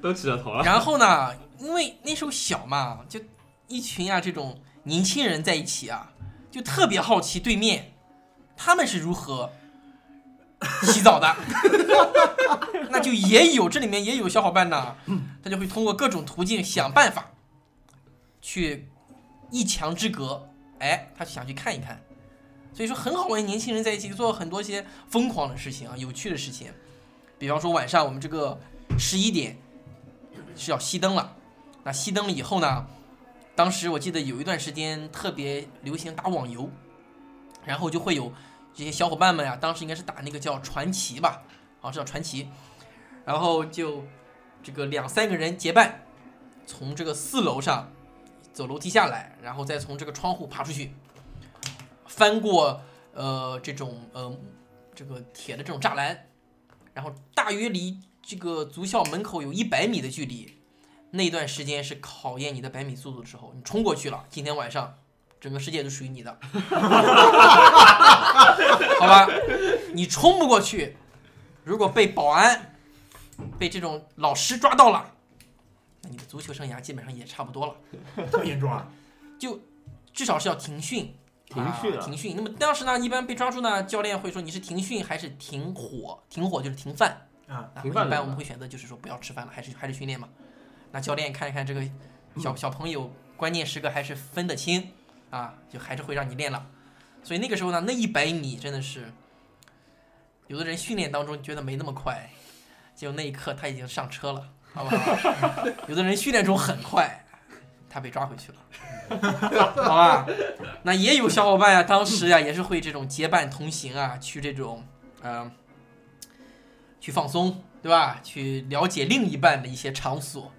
都起了头了。然后呢，因为那时候小嘛，就一群啊这种年轻人在一起啊，就特别好奇对面他们是如何洗澡的。那就也有这里面也有小伙伴呢，他就会通过各种途径想办法去一墙之隔，哎，他想去看一看。所以说很好玩，年轻人在一起做很多些疯狂的事情啊，有趣的事情。比方说晚上我们这个十一点是要熄灯了，那熄灯了以后呢，当时我记得有一段时间特别流行打网游，然后就会有这些小伙伴们呀、当时应该是打那个叫传奇吧，好像是叫传奇，然后就这个两三个人结伴，从这个四楼上走楼梯下来，然后再从这个窗户爬出去，翻过呃这种呃这个铁的这种栅栏，然后大约离这个足校门口有一百米的距离，那段时间是考验你的百米速度的时候，你冲过去了，今天晚上整个世界都属于你的，好吧？你冲不过去，如果被保安、被这种老师抓到了，那你的足球生涯基本上也差不多了，这么严重啊？就至少是要停训。停训啊停训。那么当时呢，一般被抓住呢，教练会说你是停训还是停火？停火就是停饭。啊，啊，停饭一般我们会选择就是说不要吃饭了，还是还是训练嘛。那教练看一看这个小小朋友关键时刻还是分得清啊，就还是会让你练了。所以那个时候呢，那一百米真的是，有的人训练当中觉得没那么快，结果那一刻他已经上车了，好不好？有的人训练中很快，他被抓回去了，好吧？那也有小伙伴呀、当时呀、也是会这种结伴同行啊，去这种呃。去放松，对吧？去了解另一半的一些场所，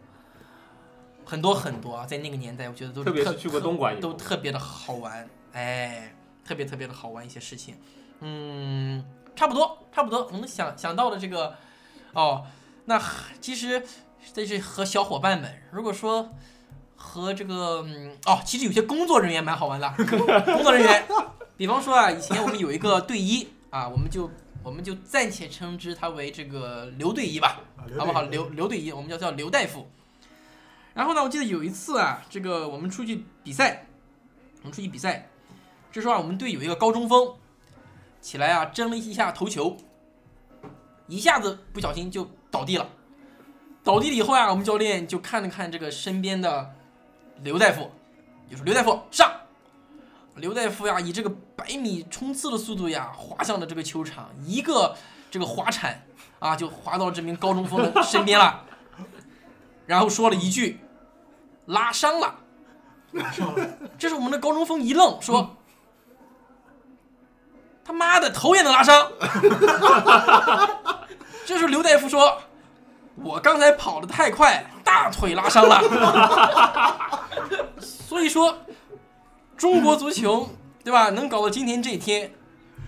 很多很多啊，在那个年代，我觉得都特特别是去过东莞都特别的好玩，哎，特别特别的好玩一些事情，嗯，差不多差不多，我们想想到的这个，哦，那其实这是和小伙伴们，如果说和这个，嗯，哦，其实有些工作人员蛮好玩的，工作人员，比方说啊，以前我们有一个队医啊，我们就我们就暂且称之他为这个刘队医吧，啊好不好？刘刘队医，我们叫叫刘大夫。然后呢，我记得有一次啊，这个我们出去比赛，我们出去比赛，这时候啊，我们队有一个高中锋起来啊，争了一下头球，一下子不小心就倒地了。倒地了以后啊，我们教练就看了看这个身边的刘大夫，就说：“刘大夫上。”刘大夫呀，以这个百米冲刺的速度呀，滑向了这个球场，一个这个滑铲啊，就滑到这名高中锋的身边了，然后说了一句：“拉伤了。”这是我们的高中锋一愣，说：“他妈的，头也能拉伤。”这时候刘大夫说：“我刚才跑得太快，大腿拉伤了。”所以说，中国足球对吧，能搞到今天这一天，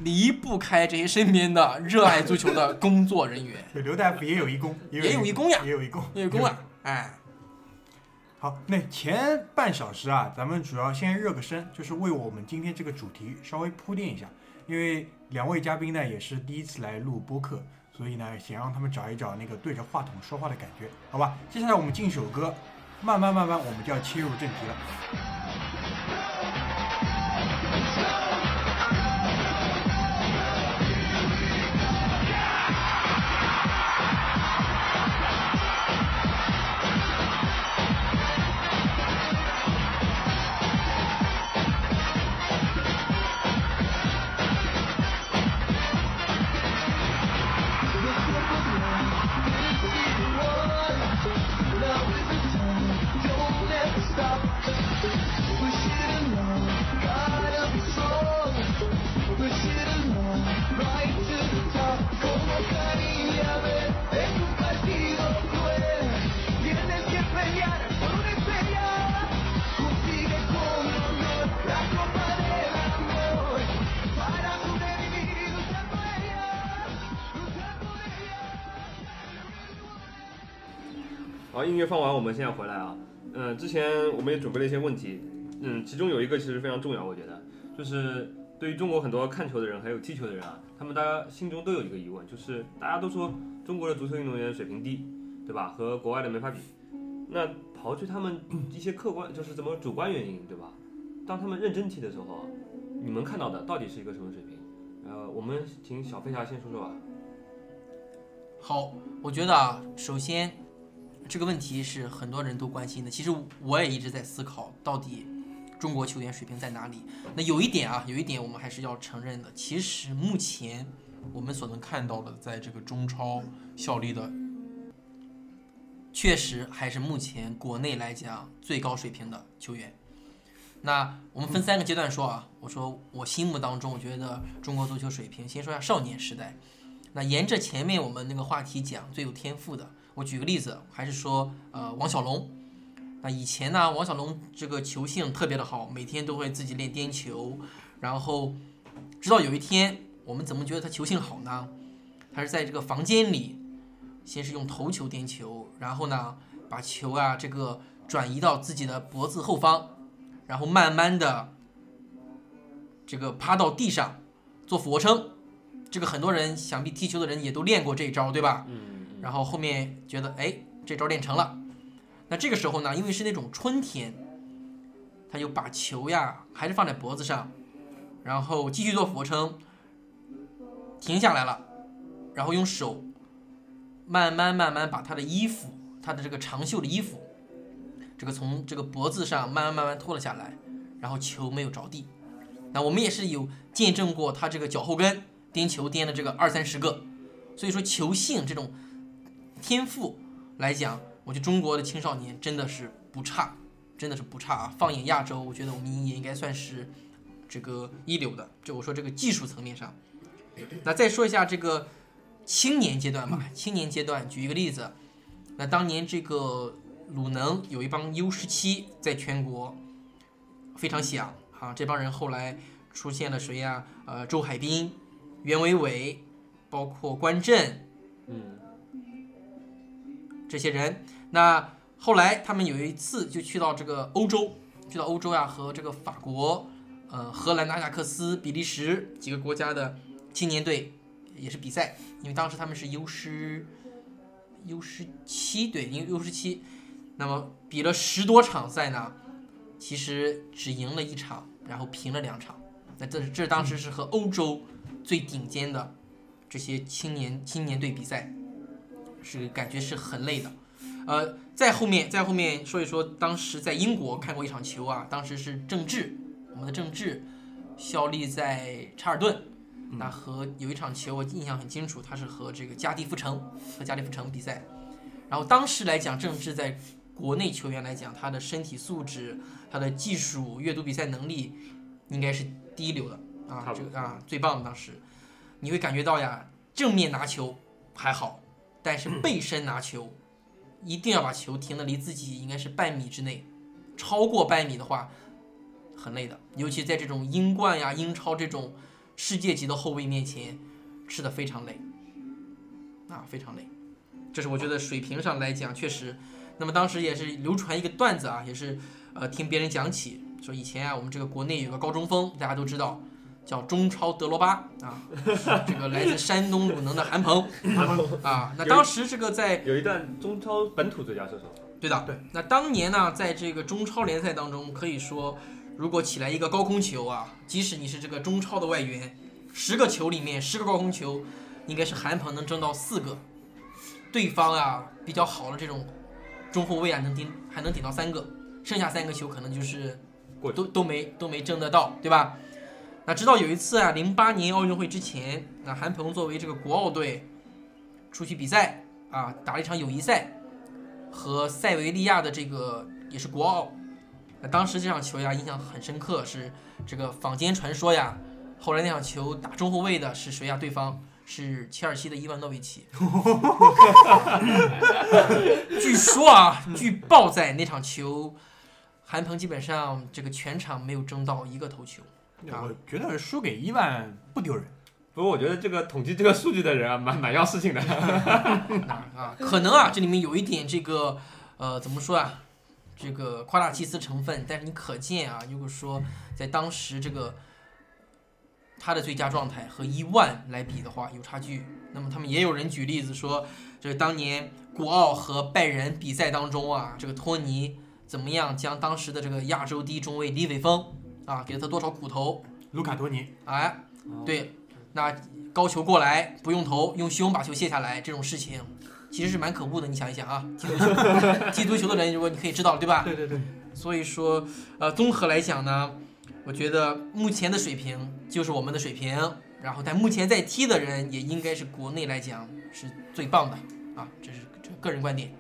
离不开这些身边的热爱足球的工作人员，对，刘大夫也有一功，也有一功呀也有一功，也有功啊！哎，好，那前半小时啊，咱们主要先热个身，就是为我们今天这个主题稍微铺垫一下，因为两位嘉宾呢也是第一次来录播客，所以呢想让他们找一找那个对着话筒说话的感觉，好吧？接下来我们进首歌，慢慢慢慢我们就要切入正题了。音乐放完，我们现在回来啊。嗯、之前我们也准备了一些问题，嗯，其中有一个其实非常重要，我觉得就是对于中国很多看球的人还有踢球的人啊，他们大家心中都有一个疑问，就是大家都说中国的足球运动员水平低，对吧？和国外的没法比。那刨去他们一些客观，就是怎么主观原因，对吧？当他们认真踢的时候，你们看到的到底是一个什么水平？呃，我们请小飞侠先说说吧。好，我觉得啊，首先这个问题是很多人都关心的。其实我也一直在思考，到底中国球员水平在哪里？那有一点啊，有一点我们还是要承认的，其实目前我们所能看到的，在这个中超效力的，确实还是目前国内来讲最高水平的球员。那我们分三个阶段说啊，我说我心目当中，我觉得中国足球水平，先说下少年时代。那沿着前面我们那个话题讲最有天赋的，我举个例子，还是说呃王小龙。那以前呢，王小龙这个球性特别的好，每天都会自己练颠球，然后直到有一天，我们怎么觉得他球性好呢？他是在这个房间里，先是用头球颠球，然后呢把球啊这个转移到自己的脖子后方，然后慢慢的这个趴到地上做俯卧撑。这个很多人想必踢球的人也都练过这一招，对吧？嗯，然后后面觉得哎，这招练成了。那这个时候呢，因为是那种春天，他就把球呀还是放在脖子上，然后继续做俯卧撑，停下来了，然后用手慢慢慢慢把他的衣服，他的这个长袖的衣服，这个从这个脖子上慢慢慢慢脱了下来，然后球没有着地。那我们也是有见证过他这个脚后跟颠球颠了这个二三十个，所以说球性这种天赋来讲，我觉得中国的青少年真的是不差，真的是不差啊！放眼亚洲，我觉得我们也应该算是这个一流的。就我说这个技术层面上，那再说一下这个青年阶段吧。青年阶段，举一个例子，那当年这个鲁能有一帮 U 十七在全国非常响啊，这帮人后来出现了谁呀、呃，周海滨、袁伟伟，包括关震，嗯，这些人。那后来他们有一次就去到这个欧洲，去到欧洲呀、和这个法国、呃荷兰、阿贾克斯、比利时几个国家的青年队也是比赛，因为当时他们是 U 十 U 十七对，因为 U 十七，那么比了十多场赛呢，其实只赢了一场，然后平了两场。那这这当时是和欧洲最顶尖的这些青年青年队比赛，是感觉是很累的。呃，在后面在后面说一说，当时在英国看过一场球啊，当时是郑智，我们的郑智效力在查尔顿，那和有一场球我印象很清楚，他是和这个加迪夫城和加迪夫城比赛，然后当时来讲，郑智在国内球员来讲，他的身体素质、他的技术、阅读比赛能力应该是第一流的啊这个啊最棒的当时，你会感觉到呀，正面拿球还好，但是背身拿球。一定要把球停的离自己应该是半米之内，超过半米的话，很累的。尤其在这种英冠呀、英超这种世界级的后卫面前吃的非常累，啊，非常累。这是我觉得水平上来讲确实。那么当时也是流传一个段子啊，也是呃听别人讲起，说以前啊我们这个国内有个高中锋，大家都知道。叫中超德罗巴啊，这个来自山东鲁能的韩鹏啊。那当时这个在有一段中超本土最佳射手，对的，对。那当年呢，在这个中超联赛当中，可以说，如果起来一个高空球啊，即使你是这个中超的外援，十个球里面十个高空球，应该是韩鹏能争到四个，对方啊比较好的这种中后卫啊能顶还能顶到三个，剩下三个球可能就是都都没都没争得到，对吧？那直到有一次啊，零八年奥运会之前，那韩鹏作为这个国奥队出去比赛啊，打了一场友谊赛，和塞维利亚的这个也是国奥。那当时这场球呀，印象很深刻，是这个坊间传说呀，后来那场球打中后卫的是谁呀？对方是切尔西的伊万诺维奇。据说啊，据报在那场球，韩鹏基本上这个全场没有争到一个头球。我觉得输给伊万不丢人，不过我觉得这个统计这个数据的人啊，蛮蛮要事情的。啊，可能啊，这里面有一点这个，呃，怎么说啊，这个夸大其词成分。但是你可见啊，如果说在当时这个他的最佳状态和伊万来比的话，有差距。那么他们也有人举例子说，这当年国奥和拜仁比赛当中啊，这个托尼怎么样将当时的这个亚洲第一中卫李伟峰。啊，给了他多少苦头？卢卡多尼，哎，对，那高球过来不用投，用胸把球卸下来，这种事情其实是蛮可恶的。你想一想啊，踢足球，踢足球的人，如果你可以知道，对吧？对对对。所以说，呃，综合来讲呢，我觉得目前的水平就是我们的水平，然后但目前在踢的人也应该是国内来讲是最棒的啊，这是这个人观点。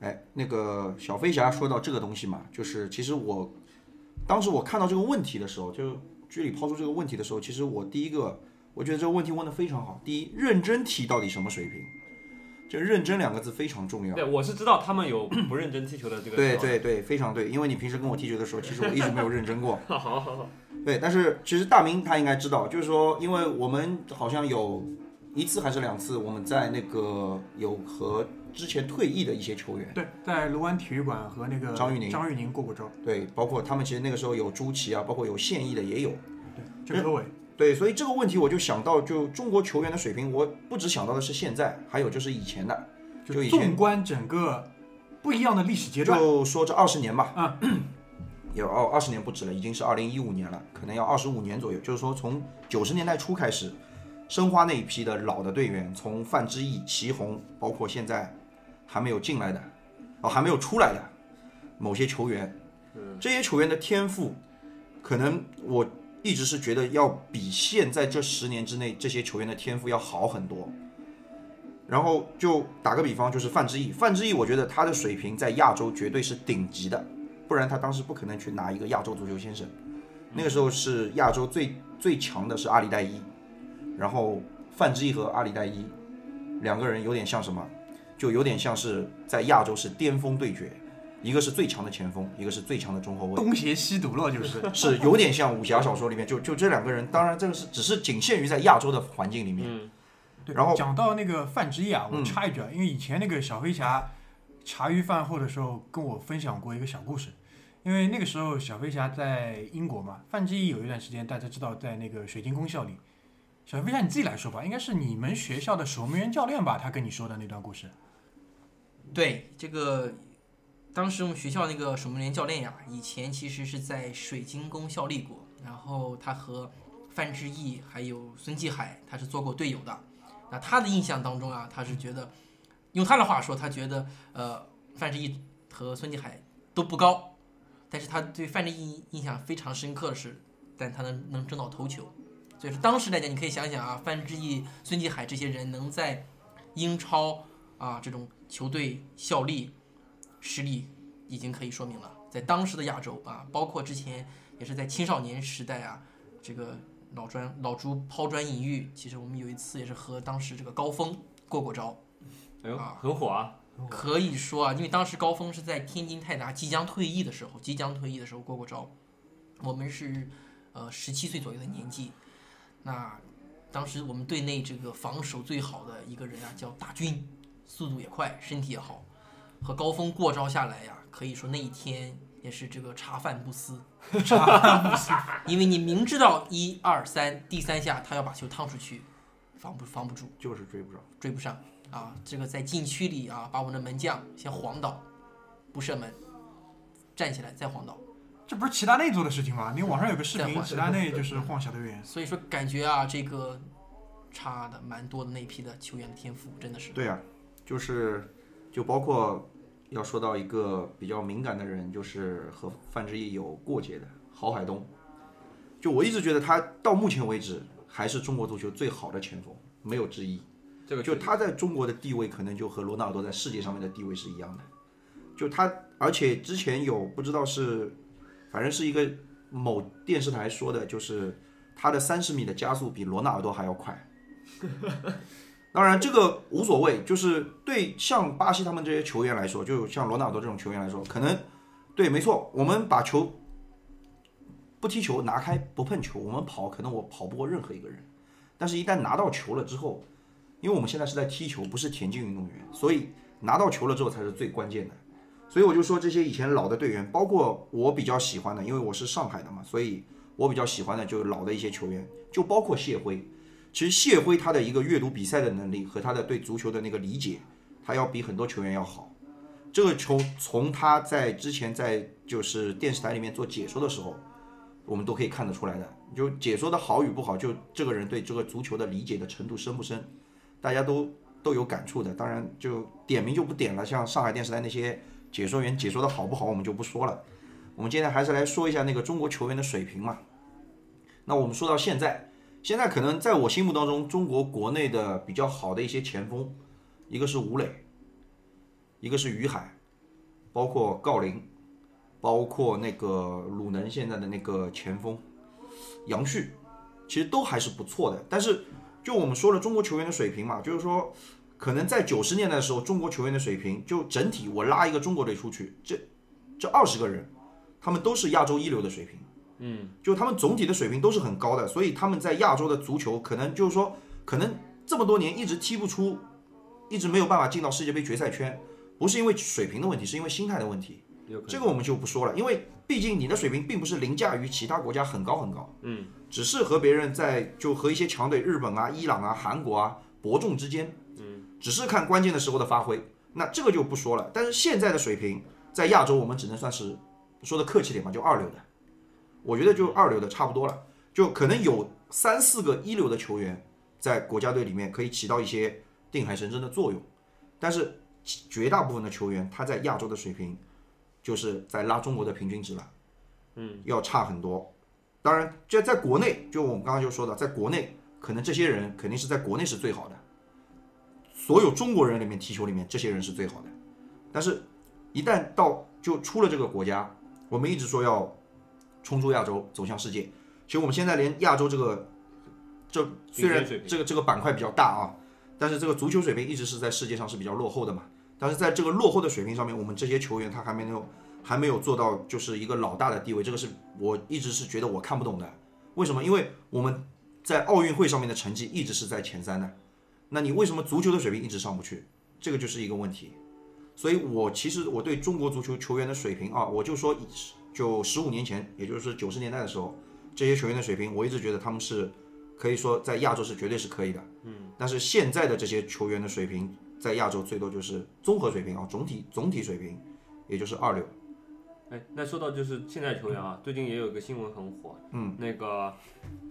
哎，那个小飞侠说到这个东西嘛，就是其实我。当时我看到这个问题的时候，就剧里抛出这个问题的时候，其实我第一个，我觉得这个问题问的非常好。第一，认真踢到底什么水平？就认真两个字非常重要。对，我是知道他们有不认真踢球的这个。对对对，非常对，因为你平时跟我踢球的时候，其实我一直没有认真过。好好好。对，但是其实大明他应该知道，就是说，因为我们好像有一次还是两次，我们在那个有和。之前退役的一些球员，对，在卢湾体育馆和那个张玉宁、张玉宁过过招，对，包括他们其实那个时候有朱琦啊，包括有现役的也有，对，郑科伟，对，所以这个问题我就想到，就中国球员的水平，我不只想到的是现在，还有就是以前的，就以前纵观整个不一样的历史阶段，就说这二十年吧，啊，有二二十年不止了，已经是二零一五年了，可能要二十五年左右，就是说从九十年代初开始，申花那一批的老的队员，从范志毅、祁宏，包括现在。还没有进来的，哦，还没有出来的某些球员，这些球员的天赋，可能我一直是觉得要比现在这十年之内这些球员的天赋要好很多。然后就打个比方，就是范志毅，范志毅，我觉得他的水平在亚洲绝对是顶级的，不然他当时不可能去拿一个亚洲足球先生。那个时候是亚洲最最强的是阿里代伊，然后范志毅和阿里代伊两个人有点像什么？就有点像是在亚洲是巅峰对决，一个是最强的前锋，一个是最强的中后卫，东邪西毒了，就是。是有点像武侠小说里面，就就这两个人，当然这个是只是仅限于在亚洲的环境里面。对，然后讲到那个范志毅啊，我插一句啊，因为以前那个小飞侠茶余饭后的时候跟我分享过一个小故事，因为那个时候小飞侠在英国嘛，范志毅有一段时间大家知道在那个水晶宫效力，小飞侠你自己来说吧，应该是你们学校的守门员教练吧，他跟你说的那段故事。对这个，当时我们学校那个守门员教练呀，以前其实是在水晶宫效力过，然后他和范志毅还有孙继海，他是做过队友的。那他的印象当中啊，他是觉得，用他的话说，他觉得呃范志毅和孙继海都不高，但是他对范志毅印象非常深刻的是，但他能能争到头球。所以说当时来讲，你可以想想啊，范志毅、孙继海这些人能在英超啊这种。球队效力实力已经可以说明了，在当时的亚洲啊，包括之前也是在青少年时代啊，这个老砖老朱抛砖引玉。其实我们有一次也是和当时这个高峰过过招，哎呦，很火啊！可以说啊，因为当时高峰是在天津泰达即将退役的时候，即将退役的时候过过招。我们是呃十七岁左右的年纪，那当时我们队内这个防守最好的一个人啊，叫大军，速度也快，身体也好，和高峰过招下来呀，可以说那一天也是这个茶饭不思，茶饭不思，因为你明知道一二三第三下他要把球趟出去，防不防不住，就是追不上。追不上啊！这个在禁区里啊，把我们的门将先晃倒，不射门，站起来再晃倒。这不是齐达内做的事情吗？你网上有个视频，齐达内就是 晃小队员。所以说感觉啊，这个差的蛮多的那批的球员的天赋，真的是。对啊，就是就包括要说到一个比较敏感的人，就是和范志毅有过节的郝海东。就我一直觉得他到目前为止还是中国足球最好的前锋，没有之一。这个就他在中国的地位，可能就和罗纳尔多在世界上面的地位是一样的。就他，而且之前有不知道是，反正是一个某电视台说的，就是他的三十米的加速比罗纳尔多还要快。当然这个无所谓，就是对像巴西他们这些球员来说，就像罗纳尔多这种球员来说，可能对，没错，我们把球不踢球，拿开不碰球，我们跑，可能我跑不过任何一个人。但是，一旦拿到球了之后，因为我们现在是在踢球，不是田径运动员，所以拿到球了之后才是最关键的。所以我就说这些以前老的队员，包括我比较喜欢的，因为我是上海的嘛，所以我比较喜欢的就是老的一些球员，就包括谢辉。其实谢辉他的一个阅读比赛的能力和他的对足球的那个理解，他要比很多球员要好。这个球从他在之前在就是电视台里面做解说的时候，我们都可以看得出来的。就解说的好与不好，就这个人对这个足球的理解的程度深不深，大家都都有感触的。当然就点名就不点了，像上海电视台那些解说员解说的好不好，我们就不说了。我们今天还是来说一下那个中国球员的水平嘛。那我们说到现在，现在可能在我心目当中，中国国内的比较好的一些前锋，一个是吴磊，一个是于海，包括郜林，包括那个鲁能现在的那个前锋杨旭，其实都还是不错的。但是就我们说了中国球员的水平嘛，就是说可能在九十年代的时候，中国球员的水平就整体我拉一个中国队出去，这这二十个人，他们都是亚洲一流的水平。嗯，就他们总体的水平都是很高的，所以他们在亚洲的足球可能就是说，可能这么多年一直踢不出，一直没有办法进到世界杯决赛圈，不是因为水平的问题，是因为心态的问题。这个我们就不说了，因为毕竟你的水平并不是凌驾于其他国家很高很高，嗯，只是和别人在就和一些强队日本啊、伊朗啊、韩国啊伯仲之间，嗯，只是看关键的时候的发挥，那这个就不说了。但是现在的水平在亚洲，我们只能算是说的客气点嘛，就二流的。我觉得就二流的差不多了，就可能有三四个一流的球员在国家队里面可以起到一些定海神针的作用，但是绝大部分的球员他在亚洲的水平就是在拉中国的平均值了，嗯，要差很多。当然，这在国内，就我们刚刚就说的，在国内可能这些人肯定是在国内是最好的，所有中国人里面踢球里面这些人是最好的，但是，一旦到就出了这个国家，我们一直说要冲出亚洲，走向世界。其实我们现在连亚洲这个，这虽然这个这个板块比较大啊，但是这个足球水平一直是在世界上是比较落后的嘛。但是在这个落后的水平上面，我们这些球员他还没有还没有做到就是一个老大的地位，这个是我一直是觉得我看不懂的。为什么？因为我们在奥运会上面的成绩一直是在前三的，那你为什么足球的水平一直上不去？这个就是一个问题。所以我其实我对中国足球球员的水平啊，我就说以就十五年前，也就是九十年代的时候，这些球员的水平，我一直觉得他们是可以说在亚洲是绝对是可以的。嗯。但是现在的这些球员的水平，在亚洲最多就是综合水平啊，总体总体水平，也就是二流。哎，那说到就是现在球员啊，最近也有一个新闻很火，嗯，那个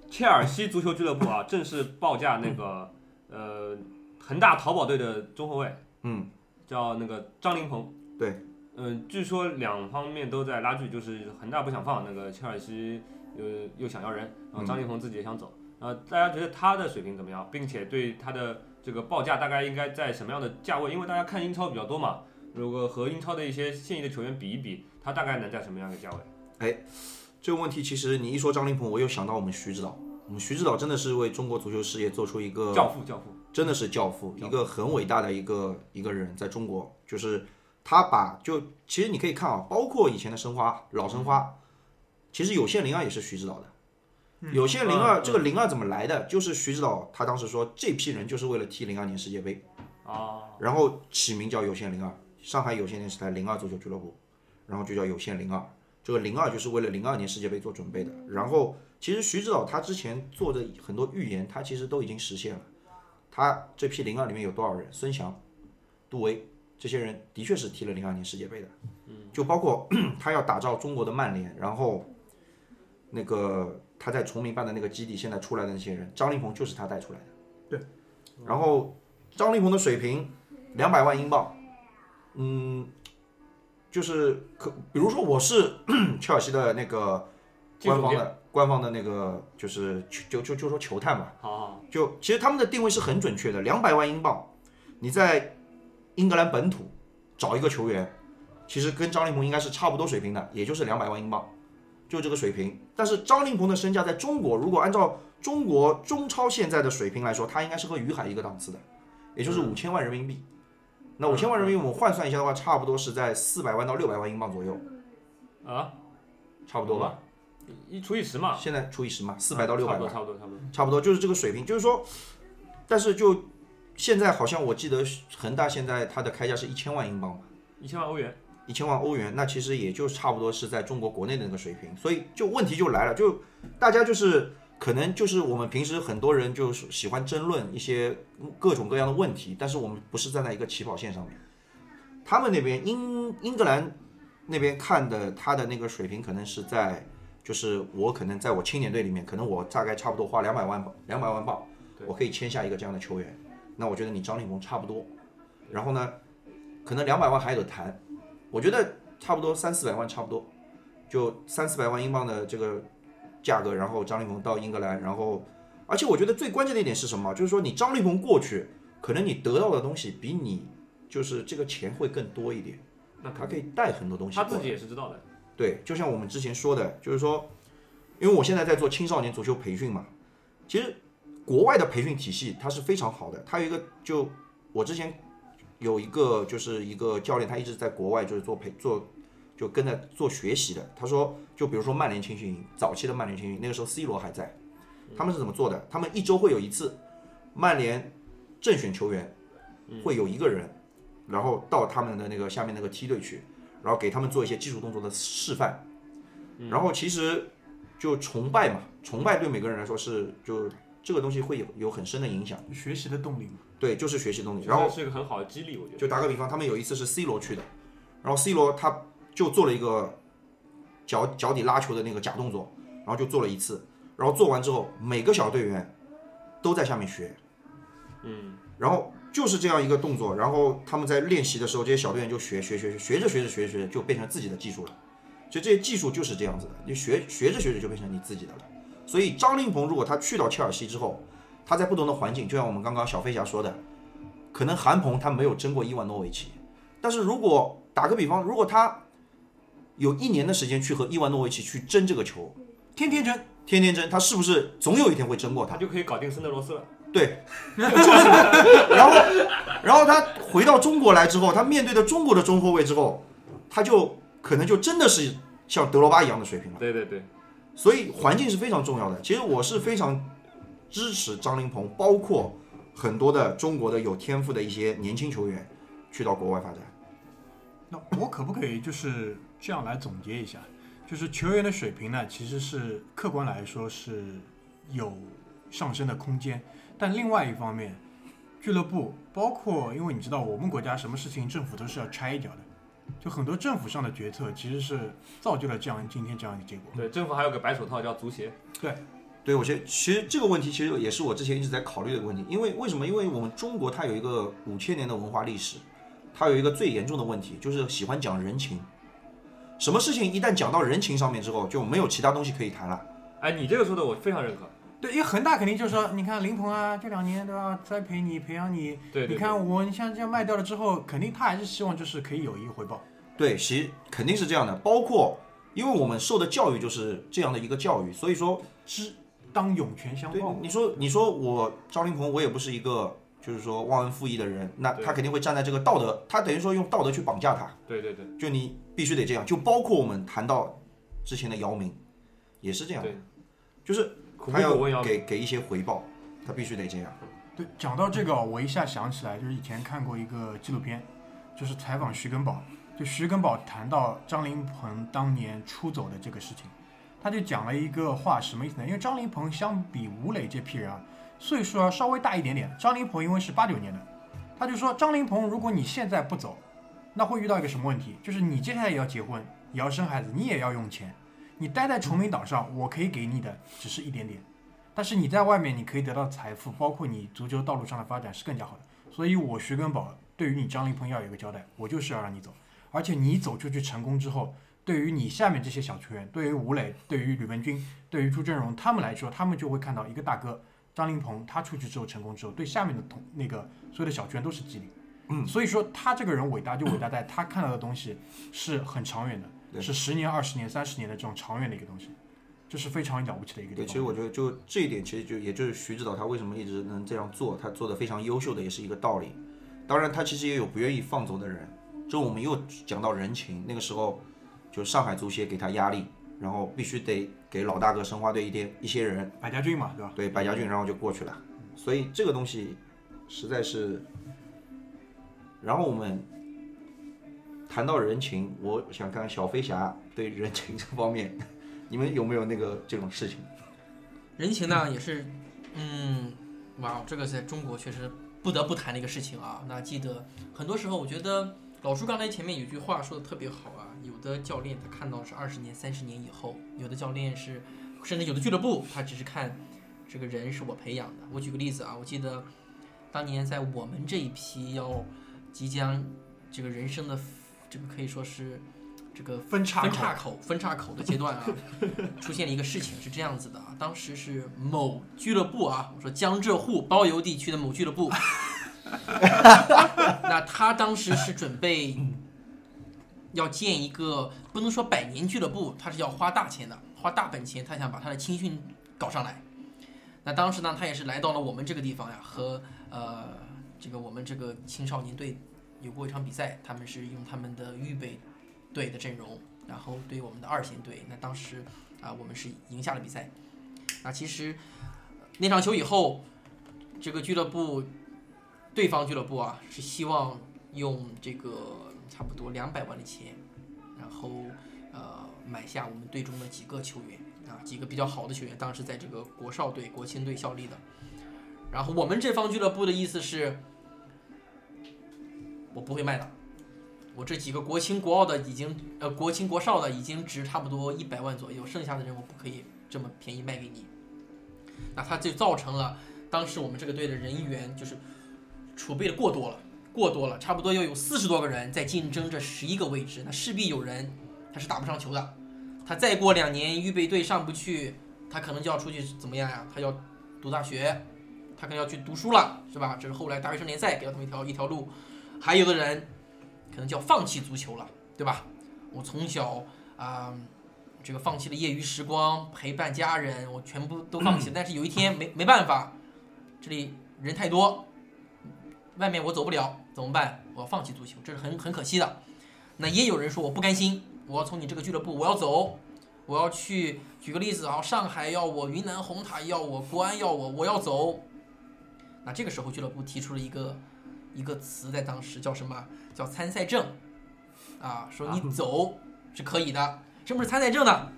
切尔西足球俱乐部啊，正式报价那个呃恒大淘宝队的中后卫，嗯，叫那个张琳芃，对，嗯、据说两方面都在拉锯，就是恒大不想放那个切尔西，又又想要人，然后张琳芃自己也想走，呃，大家觉得他的水平怎么样，并且对他的这个报价大概应该在什么样的价位？因为大家看英超比较多嘛，如果和英超的一些现役的球员比一比，他大概能在什么样的价位？哎这个问题其实你一说张琳芃，我又想到我们徐指导，我们徐指导真的是为中国足球事业做出一个教父，教父，真的是教父。一个很伟大的一个一个人，在中国，就是他把就其实你可以看啊，包括以前的申花老申花，其实有线零二也是徐指导的，有线零二嗯这个零二怎么来的？就是徐指导他当时说这批人就是为了踢零二年世界杯，啊，然后起名叫有线零二，上海有线电视台零二足球俱乐部，然后就叫有线零二。这个零二就是为了零二年世界杯做准备的。然后其实徐指导他之前做的很多预言，他其实都已经实现了。他这批零二里面有多少人？孙祥、杜威这些人的确是踢了零二年世界杯的。就包括 他要打造中国的曼联，然后那个他在崇明办的那个基地，现在出来的那些人，张琳芃就是他带出来的。对。然后张琳芃的水平两百万英镑，嗯，就是可，比如说我是 切尔西的那个官方的官方的那个，就是就就就说球探吧，好好，就其实他们的定位是很准确的，两百万英镑，你在英格兰本土找一个球员，其实跟张琳芃应该是差不多水平的，也就是两百万英镑，就这个水平。但是张琳芃的身价在中国，如果按照中国中超现在的水平来说，他应该是和于海一个档次的，也就是五千万人民币。那五千万人民币我们换算一下的话，差不多是在四百万到六百万英镑左右，啊，差不多吧？一除以十嘛，现在除以十嘛，四百到六百万差不多，。差不多，差不多。差不多就是这个水平，就是说，但是就现在好像我记得恒大现在它的开价是一千万英镑吧，一千万欧元，一千万欧元，那其实也就差不多是在中国国内的那个水平，所以就问题就来了，就大家就是可能就是我们平时很多人就是喜欢争论一些各种各样的问题，但是我们不是站在一个起跑线上面，他们那边英英格兰那边看的他的那个水平可能是在。就是我可能在我青年队里面，可能我大概差不多花两百万两百万镑，对我可以签下一个这样的球员。那我觉得你张立鹏差不多，然后呢，可能两百万还有得谈，我觉得差不多三四百万差不多，就三四百万英镑的这个价格，然后张立鹏到英格兰，然后而且我觉得最关键的一点是什么？就是说你张立鹏过去，可能你得到的东西比你就是这个钱会更多一点，那他可以带很多东西。他自己也是知道的。对，就像我们之前说的，就是说，因为我现在在做青少年足球培训嘛，其实国外的培训体系它是非常好的。它有一个，就我之前有一个就是一个教练，他一直在国外就是做培做，就跟着做学习的。他说，就比如说曼联青训营，早期的曼联青训营，那个时候 C 罗还在，他们是怎么做的？他们一周会有一次，曼联正选球员会有一个人，然后到他们的那个下面那个梯队去。然后给他们做一些技术动作的示范，然后其实就崇拜嘛，崇拜对每个人来说是就这个东西会有有很深的影响，学习的动力嘛。对，就是学习动力。然后是一个很好的激励，我觉得。就打个比方，他们有一次是 C 罗去的，然后 C 罗他就做了一个脚脚底拉球的那个假动作，然后就做了一次，然后做完之后，每个小队员都在下面学，嗯，然后就是这样一个动作，然后他们在练习的时候，这些小队员就学学学学学着学着学着学着就变成自己的技术了。所以这些技术就是这样子的，你学学着学着就变成你自己的了。所以张琳芃如果他去到切尔西之后，他在不同的环境，就像我们刚刚小飞侠说的，可能韩鹏他没有争过伊万诺维奇，但是如果打个比方，如果他有一年的时间去和伊万诺维奇去争这个球，天天争，天天争，他是不是总有一天会争过他他？就可以搞定森德罗斯了。对，就是，然后，然后他回到中国来之后，他面对的中国的中后卫之后，他就可能就真的是像德罗巴一样的水平了。对对对，所以环境是非常重要的。其实我是非常支持张琳芃，包括很多的中国的有天赋的一些年轻球员去到国外发展。那我可不可以就是这样来总结一下？就是球员的水平呢，其实是客观来说是有上升的空间，但另外一方面，俱乐部包括因为你知道我们国家什么事情政府都是要拆一脚的，就很多政府上的决策其实是造就了这样今天这样一个结果。对，政府还有个白手套叫足协。对，对我觉得其实这个问题其实也是我之前一直在考虑的一个问题，因为为什么？因为我们中国它有一个五千年的文化历史，它有一个最严重的问题，就是喜欢讲人情。什么事情一旦讲到人情上面之后，就没有其他东西可以谈了。哎，你这个说的我非常认可。对，因为恒大肯定就是说，你看林鹏啊，这两年对吧，栽培你，培养你，对对你看我，你像这样卖掉了之后，肯定他还是希望就是可以有一个回报。对，其实肯定是这样的，包括因为我们受的教育就是这样的一个教育，所以说知当涌泉相对报，，你说你说我张林鹏，我也不是一个就是说忘恩负义的人，那对。他肯定会站在这个道德，他等于说用道德去绑架他，对对对。就你必须得这样，就包括我们谈到之前的姚明，也是这样的对，就是苦他要给给一些回报，他必须得这样。对，讲到这个，我一下想起来，就是以前看过一个纪录片，就是采访徐根宝，就徐根宝谈到张林鹏当年出走的这个事情，他就讲了一个话，什么意思呢？因为张林鹏相比吴磊这批人啊，岁数要稍微大一点点。张林鹏因为是八九年的，他就说张林鹏，如果你现在不走，那会遇到一个什么问题？就是你接下来也要结婚，也要生孩子，你也要用钱。你待在崇明岛上，我可以给你的只是一点点。但是你在外面，你可以得到财富，包括你足球道路上的发展是更加好的。所以，我徐根宝对于你张琳芃要有一个交代，我就是要让你走，而且你走出去成功之后，对于你下面这些小球员，对于吴磊，对于吕文君，对于朱振荣他们来说，他们就会看到一个大哥张琳芃他出去之后成功之后，对下面的同那个所有的小球员都是激励。嗯，所以说他这个人伟大就伟大在他看到的东西是很长远的，对是十年、二十年、三十年的这种长远的一个东西，这是非常了不起的一个地对，其实我觉得就这一点，其实就也就是徐指导他为什么一直能这样做，他做的非常优秀的，也是一个道理。当然，他其实也有不愿意放走的人。就我们又讲到人情，那个时候就上海足协给他压力，然后必须得给老大哥申花队一点一些人，百家俊嘛，对吧？对百家俊，然后就过去了。所以这个东西实在是，然后我们谈到人情，我想看看小飞侠对人情这方面，你们有没有那个这种事情？人情呢也是，嗯，哇，这个在中国确实不得不谈的一个事情啊。那记得很多时候，我觉得老朱刚才前面有句话说的特别好啊，有的教练他看到是二十年、三十年以后，有的教练是，甚至有的俱乐部他只是看这个人是我培养的。我举个例子啊，我记得当年在我们这一批要即将这个人生的这个可以说是这个分叉口分叉口分叉口的阶段啊，出现了一个事情是这样子的啊，当时是某俱乐部啊，我说江浙沪包邮地区的某俱乐部，那他当时是准备要建一个不能说百年俱乐部，他是要花大钱的，花大本钱，他想把他的青训搞上来。那当时呢，他也是来到了我们这个地方呀，和呃这个我们这个青少年队有过一场比赛，他们是用他们的预备队的阵容，然后对我们的二线队。那当时啊、我们是赢下了比赛。那其实那场球以后，这个俱乐部，对方俱乐部啊，是希望用这个差不多两百万的钱，然后呃买下我们队中的几个球员啊，几个比较好的球员，当时在这个国少队、国青队效力的。然后我们这方俱乐部的意思是，我不会卖的。我这几个国青国奥的已经，呃，国青国少的已经值差不多一百万左右，剩下的人我不可以这么便宜卖给你。那它就造成了当时我们这个队的人员就是储备的过多了，过多了，差不多要有四十多个人在竞争这十一个位置，那势必有人他是打不上球的，他再过两年预备队上不去，他可能就要出去怎么样呀？他要读大学，他可能要去读书了，是吧？这是后来大学生联赛给了他们一条一条路，还有的人可能就要放弃足球了，对吧？我从小啊、这个放弃了业余时光，陪伴家人，我全部都放弃了。但是有一天没没办法，这里人太多，外面我走不了，怎么办？我要放弃足球，这是很很可惜的。那也有人说我不甘心，我要从你这个俱乐部我要走，我要去。举个例子啊，上海要我，云南红塔要我，国安要我，我要走。那这个时候俱乐部提出了一个一个词，在当时叫什么？叫参赛证啊，说你走是可以的。什么是参赛证呢？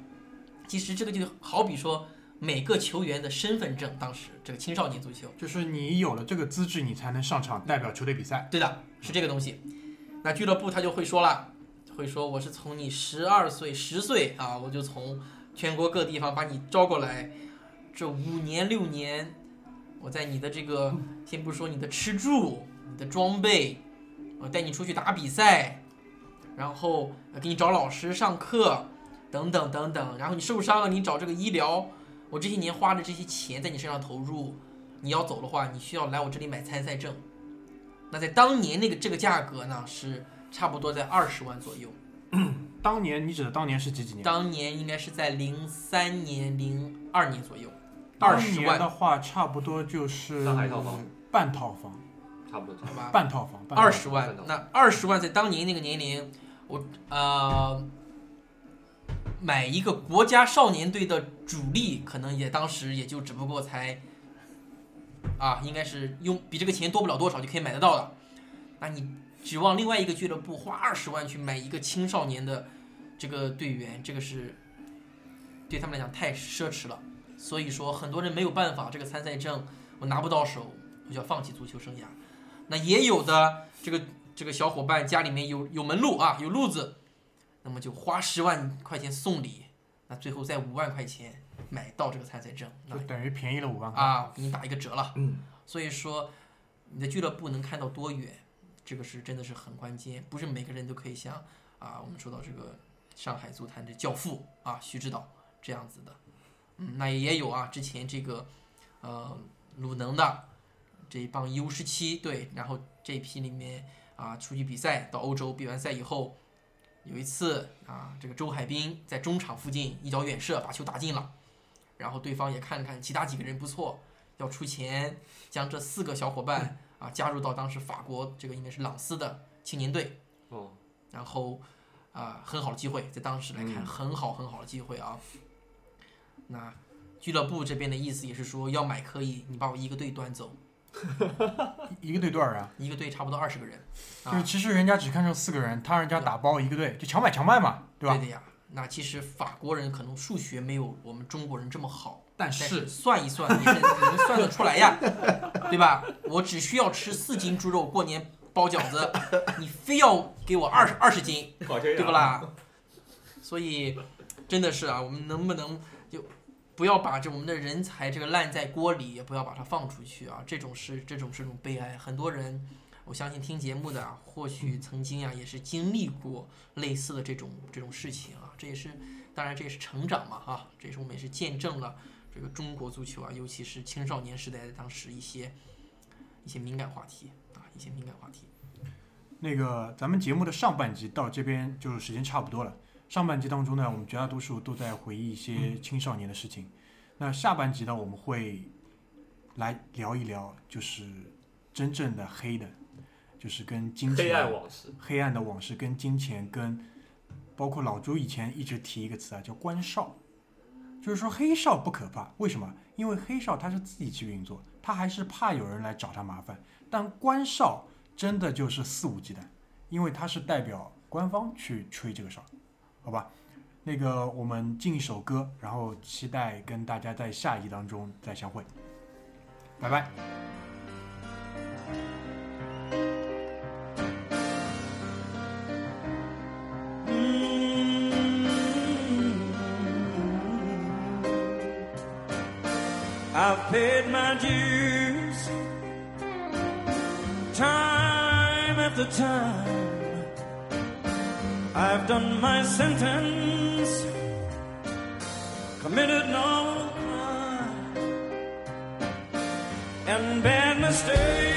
其实这个就好比说每个球员的身份证，当时这个青少年足球，就是你有了这个资质，你才能上场代表球队比赛。对的，是这个东西。那俱乐部他就会说了，会说我是从你十二岁、十岁啊，我就从全国各地方把你招过来，这五年六年，我在你的这个，先不说你的吃住、你的装备，我带你出去打比赛，然后呃给你找老师上课，等等等等，然后你受伤了，你找这个医疗，我这些年花的这些钱在你身上投入，你要走的话，你需要来我这里买参赛证。那在当年那个这个价格呢，是差不多在二十万左右。当年你指的当年是几几年？当年应该是在零三年、零二年左右，当二十万，的话，差不多就是上海套房半套房，差不多。好吧？半套房，半套房二十万，那二十万在当年那个年龄，我呃，买一个国家少年队的主力，可能也当时也就只不过才啊，应该是用比这个钱多不了多少就可以买得到的。那你指望另外一个俱乐部花二十万去买一个青少年的这个队员，这个是对他们来讲太奢侈了。所以说，很多人没有办法，这个参赛证我拿不到手，我就要放弃足球生涯。那也有的这个这个小伙伴家里面有有门路啊，有路子，那么就花十万块钱送礼，那最后再五万块钱买到这个参赛证，那就等于便宜了五万块。啊，给你打一个折了。嗯，所以说，你的俱乐部能看到多远，这个是真的是很关键，不是每个人都可以像啊，我们说到这个上海足坛的教父啊徐指导这样子的。嗯，那也有啊，之前这个呃鲁能的这一帮 U 十七队，然后这一批里面啊出去比赛，到欧洲比完赛以后，有一次啊，这个周海滨在中场附近一脚远射把球打进了，然后对方也看了看其他几个人不错，要出钱将这四个小伙伴啊加入到当时法国这个应该是朗斯的青年队，哦，然后啊很好的机会，在当时来看嗯很好很好的机会啊。那俱乐部这边的意思也是说要买可以，你把我一个队端走，一个队多少人啊？一个队差不多二十个人，就是啊，其实人家只看中四个人，他让人家打包一个队，就强买强卖嘛，对吧？对的呀。那其实法国人可能数学没有我们中国人这么好，但但是是算一算也是能算得出来呀，对吧？我只需要吃四斤猪肉过年包饺子，你非要给我二十二十斤，对不？啦？所以真的是啊，我们能不能就不要把这我们的人才这个烂在锅里，也不要把它放出去啊？这种是这种是种悲哀。很多人，我相信听节目的啊，或许曾经啊也是经历过类似的这种这种事情啊。这也是当然这也是成长嘛哈、这也是我们也是见证了这个中国足球啊，尤其是青少年时代的当时一些一些敏感话题啊，一些敏感话题。那个咱们节目的上半集到这边就是时间差不多了。上半集当中呢，我们绝大多数都在回忆一些青少年的事情。那下半集呢，我们会来聊一聊，就是真正的黑的，就是跟金钱、黑暗往事，黑暗的往事跟金钱跟，包括老朱以前一直提一个词啊，叫官少，就是说黑少不可怕，为什么？因为黑少他是自己去运作，他还是怕有人来找他麻烦，但官少真的就是肆无忌惮，因为他是代表官方去吹这个哨，好吧？那个我们进一首歌，然后期待跟大家在下一集当中再相会，拜拜。I've paid my dues time after time. I've done my sentence, committed no crime, and bad mistakes